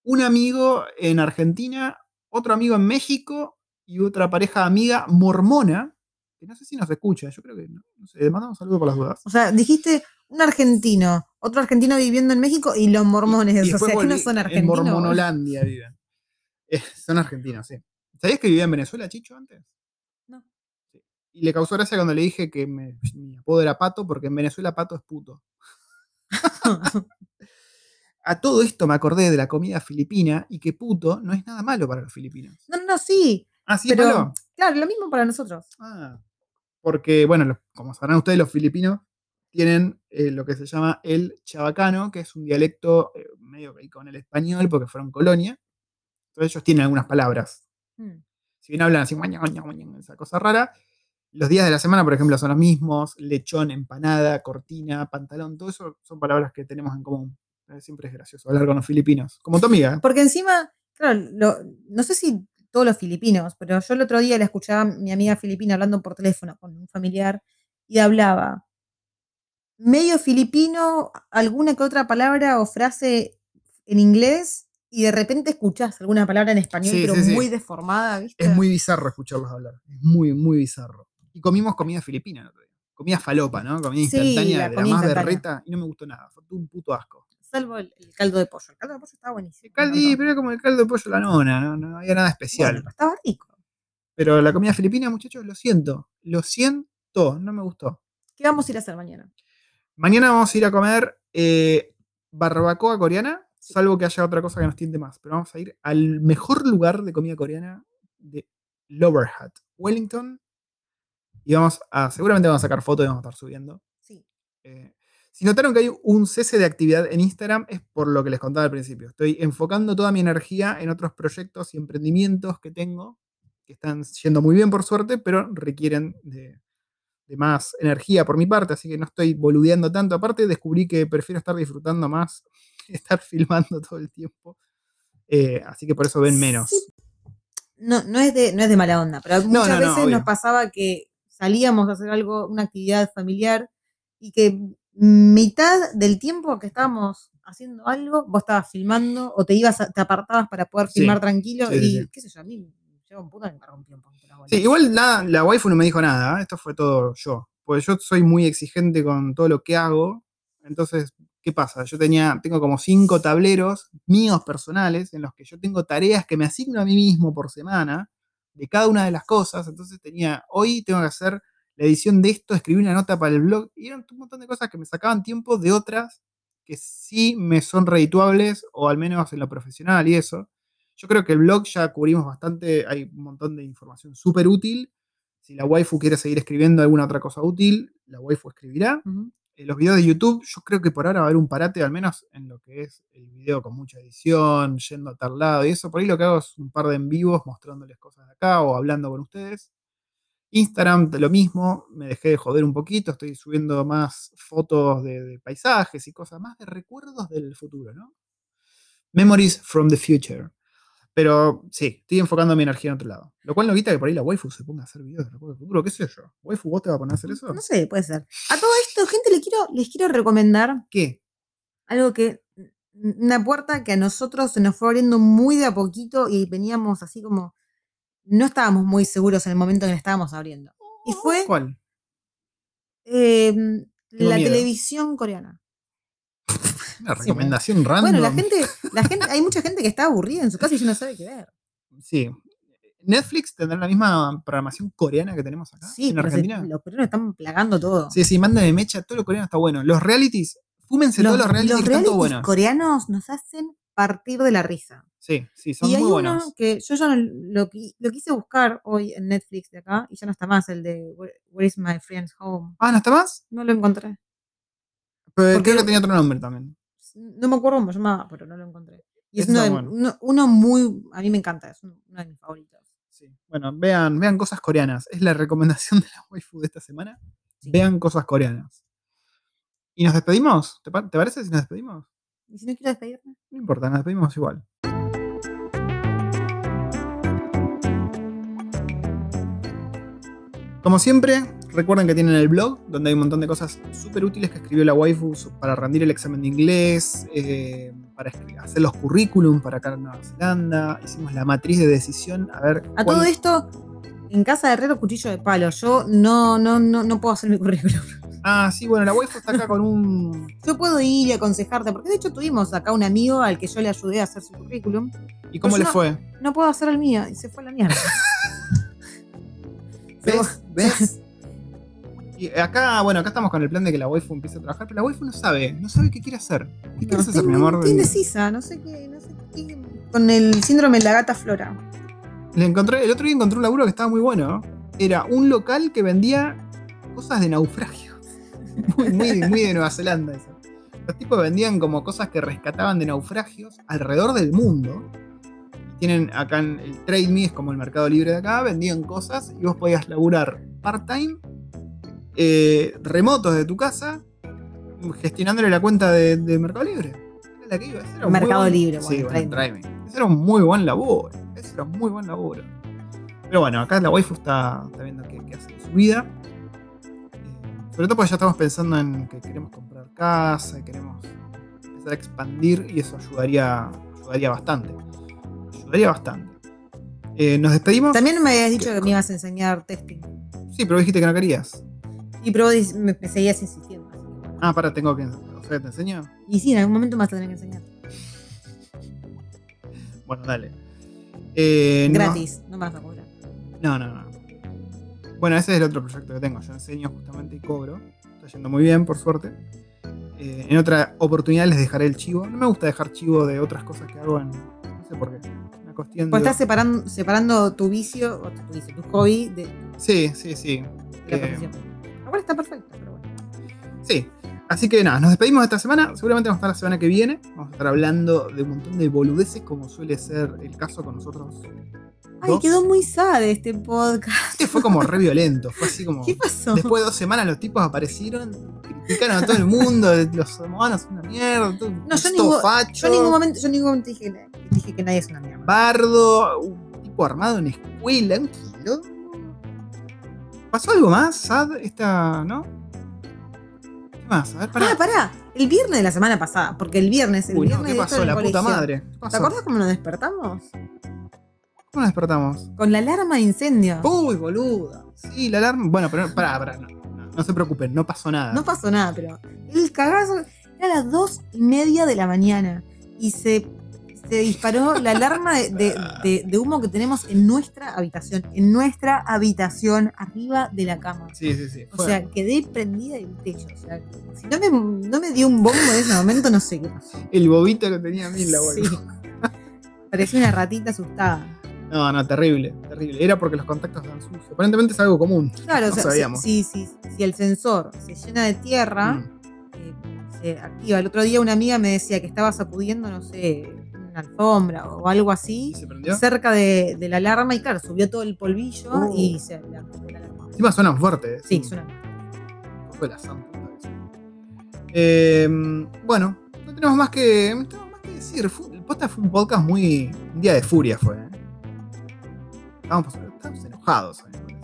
un amigo en Argentina, otro amigo en México y otra pareja amiga mormona, que no sé si nos escucha, yo creo que no, no sé, le mandamos un saludo por las dudas. O sea, dijiste un argentino, otro argentino viviendo en México y los mormones. Y o después sea, que no son En argentinos. Mormonolandia viven. Eh, son argentinos, sí. ¿Sabías que vivía en Venezuela, Chicho, antes? Y le causó gracia cuando le dije que me- mi apodo era Pato, porque en Venezuela Pato es puto. A todo esto me acordé de la comida filipina y que puto no es nada malo para los filipinos. No, no, sí. Ah, sí, Pero, es malo. claro, lo mismo para nosotros. Ah, porque, bueno, los- como sabrán ustedes, los filipinos tienen eh, lo que se llama el chabacano, que es un dialecto eh, medio que con el español, porque fueron colonia. Entonces ellos tienen algunas palabras. Mm. Si bien hablan así, esa cosa rara, los días de la semana, por ejemplo, son los mismos. Lechón, empanada, cortina, pantalón, todo eso son palabras que tenemos en común. Eh, Siempre es gracioso hablar con los filipinos. Como tu amiga. Porque encima, claro, lo- no sé si todos los filipinos, pero yo el otro día le escuchaba a mi amiga filipina hablando por teléfono con un familiar y hablaba medio filipino, alguna que otra palabra o frase en inglés y de repente escuchás alguna palabra en español, Sí, pero sí, sí. muy deformada, ¿viste? Es muy bizarro escucharlos hablar. Es muy, muy bizarro. Y comimos comida filipina el otro día. Comida falopa, ¿no? Comida Sí, instantánea, la de la comida más berreta, y no me gustó nada. Fue un puto asco. Salvo el, el caldo de pollo. El caldo de pollo estaba buenísimo. El caldo, pero era como el caldo de pollo la nona, no, no había nada especial. Bueno, estaba rico. Pero la comida filipina, muchachos, lo siento. Lo siento, no me gustó. ¿Qué vamos a ir a hacer mañana? Mañana vamos a ir a comer eh, barbacoa coreana, salvo que haya otra cosa que nos tiente más. Pero vamos a ir al mejor lugar de comida coreana de Lower Hat, Wellington. Y vamos a, seguramente vamos a sacar fotos y vamos a estar subiendo. Sí. Eh, si notaron que hay un cese de actividad en Instagram, es por lo que les contaba al principio. Estoy enfocando toda mi energía en otros proyectos y emprendimientos que tengo, que están yendo muy bien por suerte, pero requieren de, de más energía por mi parte, así que no estoy boludeando tanto. Aparte, descubrí que prefiero estar disfrutando más que estar filmando todo el tiempo. Eh, así que por eso ven menos. Sí. No, no, es de, no es de mala onda, pero muchas no, no, veces obvio. nos pasaba que salíamos a hacer algo, una actividad familiar, y que mitad del tiempo que estábamos haciendo algo, vos estabas filmando o te ibas a- te apartabas para poder Sí. filmar tranquilo Sí, y sí. qué sé yo, a mí llega un punto que me rompió un poquito la bola. Sí, igual nada, la waifu no me dijo nada, ¿eh? esto fue todo yo. Pues yo soy muy exigente con todo lo que hago. Entonces, ¿qué pasa? Yo tenía, tengo como cinco tableros míos personales en los que yo tengo tareas que me asigno a mí mismo por semana de cada una de las cosas. Entonces tenía, hoy tengo que hacer la edición de esto, escribir una nota para el blog. Y eran un montón de cosas que me sacaban tiempo de otras que sí me son redituables, o al menos en lo profesional y eso. Yo creo que el blog ya cubrimos bastante, hay un montón de información súper útil. Si la waifu quiere seguir escribiendo alguna otra cosa útil, la waifu escribirá. Los videos de YouTube, yo creo que por ahora va a haber un parate, al menos en lo que es el video con mucha edición, yendo a tal lado y eso. Por ahí lo que hago es un par de en vivos mostrándoles cosas de acá o hablando con ustedes. Instagram, lo mismo, me dejé de joder un poquito, estoy subiendo más fotos de, de paisajes y cosas más de recuerdos del futuro, ¿no? Memories from the future. Pero sí, estoy enfocando mi energía en otro lado. Lo cual no quita que por ahí la waifu se ponga a hacer videos de recuerdos del futuro, qué sé yo. ¿Waifu vos te vas a poner a hacer eso? No sé, puede ser. A todo esto, gente, les quiero, les quiero recomendar ¿Qué? algo que. Una puerta que a nosotros se nos fue abriendo muy de a poquito y veníamos así como. No estábamos muy seguros en el momento en que la estábamos abriendo. Y fue ¿Cuál? eh, Tengo la miedo. televisión coreana. Una recomendación random. Bueno, la gente, la gente, hay mucha gente que está aburrida en su casa y ya no sabe qué ver. Sí. Netflix tendrá la misma programación coreana que tenemos acá Sí, en se- Argentina. los coreanos están plagando todo. Sí, sí, mándenme mecha, todo lo coreano está bueno. Los realities, fúmense todos los realities los que están todos realities buenos. coreanos nos hacen partir de la risa. Sí, sí, son y hay muy uno buenos. que yo ya lo, lo quise buscar hoy en Netflix de acá y ya no está más, el de Where, Where is my friend's home. Ah, ¿no está más? No lo encontré. Pero Porque- creo que tenía otro nombre también. No me acuerdo cómo se llamaba, pero no lo encontré. Y es uno, está de- bueno. uno, uno muy. A mí me encanta, es uno uno de mis favoritos. Sí. Bueno, vean, vean cosas coreanas. Es la recomendación de la waifu de esta semana. Sí. Vean cosas coreanas. ¿Y nos despedimos? ¿Te, pa- te parece si nos despedimos? Y si no quiero despedirme, No importa, nos despedimos igual. Como siempre, recuerden que tienen el blog, donde hay un montón de cosas súper útiles que escribió la waifu para rendir el examen de inglés, eh, para hacer los currículum para acá en Nueva Zelanda. Hicimos la matriz de decisión. A ver. a cuál- todo esto, en casa de Herrero, cuchillo de palo. Yo no, no, no, no puedo hacer mi currículum. Ah, sí, bueno, la waifu está acá con un. Yo puedo ir y aconsejarte, porque de hecho tuvimos acá un amigo al que yo le ayudé a hacer su currículum. ¿Y cómo Pues le no- fue? No puedo hacer el mío y se fue a la mierda. ¿Ves? ¿Ves? Acá, bueno, acá estamos con el plan de que la waifu empiece a trabajar, pero la waifu no sabe, no sabe qué quiere hacer. ¿Qué No, quieres hacer, mi amor? estoy indecisa, no sé qué, no sé qué. Con el síndrome de la gata flora. Le encontré, el otro día encontré un laburo que estaba muy bueno. Era un local que vendía cosas de naufragios. Muy, muy, muy de Nueva Zelanda eso. Los tipos vendían como cosas que rescataban de naufragios alrededor del mundo. Tienen acá en el Trade Me, es como el mercado libre de acá, vendían cosas y vos podías laburar part-time, eh, remotos de tu casa, gestionándole la cuenta de, de Mercado Libre. Era la que iba, ese era un muy Mercado buen- Libre, Sí, bueno, bueno, Trade Trade Me. Ese era un muy buen laburo. Ese era un muy buen laburo. Pero bueno, acá la waifu está, está viendo qué, qué hace en su vida. Eh, sobre todo porque ya estamos pensando en que queremos comprar casa y queremos empezar a expandir y eso ayudaría, ayudaría bastante. Ayudaría bastante. Eh, ¿Nos despedimos? También me habías dicho que me ibas a enseñar testing. Sí, pero dijiste que no querías. Y pero vos me, me seguías insistiendo. Ah, para, tengo que. O sea, ¿te enseño? Y sí, en algún momento me vas a tener que enseñar. Bueno, dale. Eh, no- Gratis, no me vas a cobrar. No, no, no. Bueno, ese es el otro proyecto que tengo. Yo enseño justamente y cobro. Está yendo muy bien, por suerte. Eh, en otra oportunidad les dejaré el chivo. No me gusta dejar chivo de otras cosas que hago en. No sé por qué. Una cuestión Pues de. estás separando, separando tu vicio, o tu vicio, tu hobby de, de Sí, sí, sí. la Eh, profesión. Está perfecto, pero bueno. Sí. Así que nada, nos despedimos esta semana. Seguramente vamos a estar la semana que viene. Vamos a estar hablando de un montón de boludeces, como suele ser el caso con nosotros. Ay, dos. quedó muy sad este podcast. Este fue como re violento. Fue así como. ¿Qué pasó? Después de dos semanas los tipos aparecieron, criticaron a todo el mundo, los son una mierda, todo, No, yo, ningún, yo en ningún momento, yo en ningún momento dije, que- dije que nadie es una mierda. bardo, un tipo armado en escuela, un quilombo. ¿Pasó algo más, Sad? Esta, ¿no? ¿Qué más? A ver, pará. Ah, pará. El viernes de la semana pasada, porque el viernes, el Uy, no, viernes ¿qué de esto pasó? La puta colegio. madre. ¿Qué pasó? ¿Te acordás cómo nos despertamos? ¿Cómo nos despertamos? Con la alarma de incendio. Uy, boluda. Sí, la alarma. Bueno, pero pará, pará, no, no, no se preocupen, no pasó nada. No pasó nada, pero el cagazo era las dos y media de la mañana y se, se disparó la alarma de, de- de- de humo que tenemos en nuestra habitación, en nuestra habitación, arriba de la cama. Sí, sí, sí. O sea, quedé prendida del techo. O sea, si no me, no me dio un bombo en ese momento, no sé qué pasó. el bobito que tenía Mil, la Sí. boluda. Parecía una ratita asustada. No, no, terrible, terrible. Era porque los contactos estaban sucios. Aparentemente es algo común. Claro, No o sea, sabíamos. si, si- si el sensor se llena de tierra, Mm. eh, se activa. El otro día una amiga me decía que estaba sacudiendo, no sé, una alfombra o algo ¿Y así, cerca de, de la alarma y claro, subió todo el polvillo Oh. y se la, la alarma. Encima suenan fuertes. Sí, suena. Fue la santa eso. Eh, bueno, no tenemos más que, no tenemos más que decir. Fue, el posta fue un podcast muy. Un día de furia fue. ¿eh? Estábamos, estábamos enojados. ¿eh?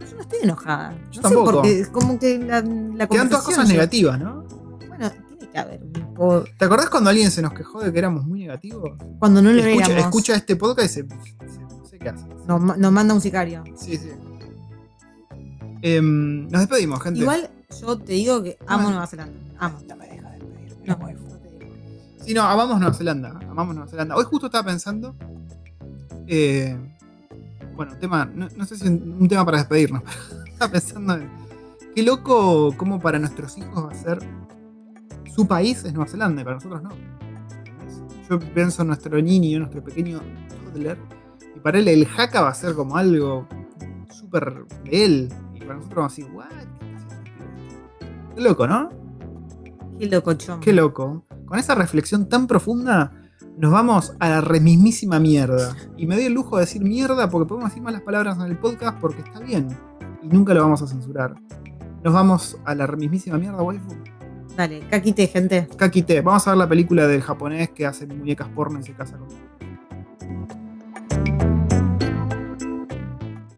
Yo no estoy enojada. Yo no sé tampoco. porque como que la, la Quedan todas cosas negativas, ¿no? Bueno, tiene que haber ¿Te acordás cuando alguien se nos quejó de que éramos muy negativos? Cuando no lo Escucha, éramos, escucha este podcast y se, se- no sé qué hace. nos, ma- nos manda un sicario. Sí, sí. Em, nos despedimos, gente. Igual, Yo te digo que amo Nueva Zelanda. Amo. No me deja despedir. No, no te digo. Sí, no, amamos Nueva Zelanda. Amamos Nueva Zelanda. Hoy justo estaba pensando. eh, bueno, tema, no, no sé si un, un tema para despedirnos, pero estaba pensando en. Qué loco cómo para nuestros hijos va a ser. Su país es Nueva Zelanda y para nosotros no. Yo pienso en nuestro niño, nuestro pequeño toddler, y para él el jaca va a ser como algo súper de él. Y para nosotros vamos a decir, ¿what? ¿Qué está haciendo este pibe?". Qué loco, ¿no? Qué locochón. Qué loco. Con esa reflexión tan profunda, nos vamos a la remismísima mierda. Y me doy el lujo de decir mierda porque podemos decir malas palabras en el podcast porque está bien. Y nunca lo vamos a censurar. Nos vamos a la remismísima mierda, waifu. Dale, caquite, gente. Kakite, vamos a ver la película del japonés que hace muñecas porno y se casa con.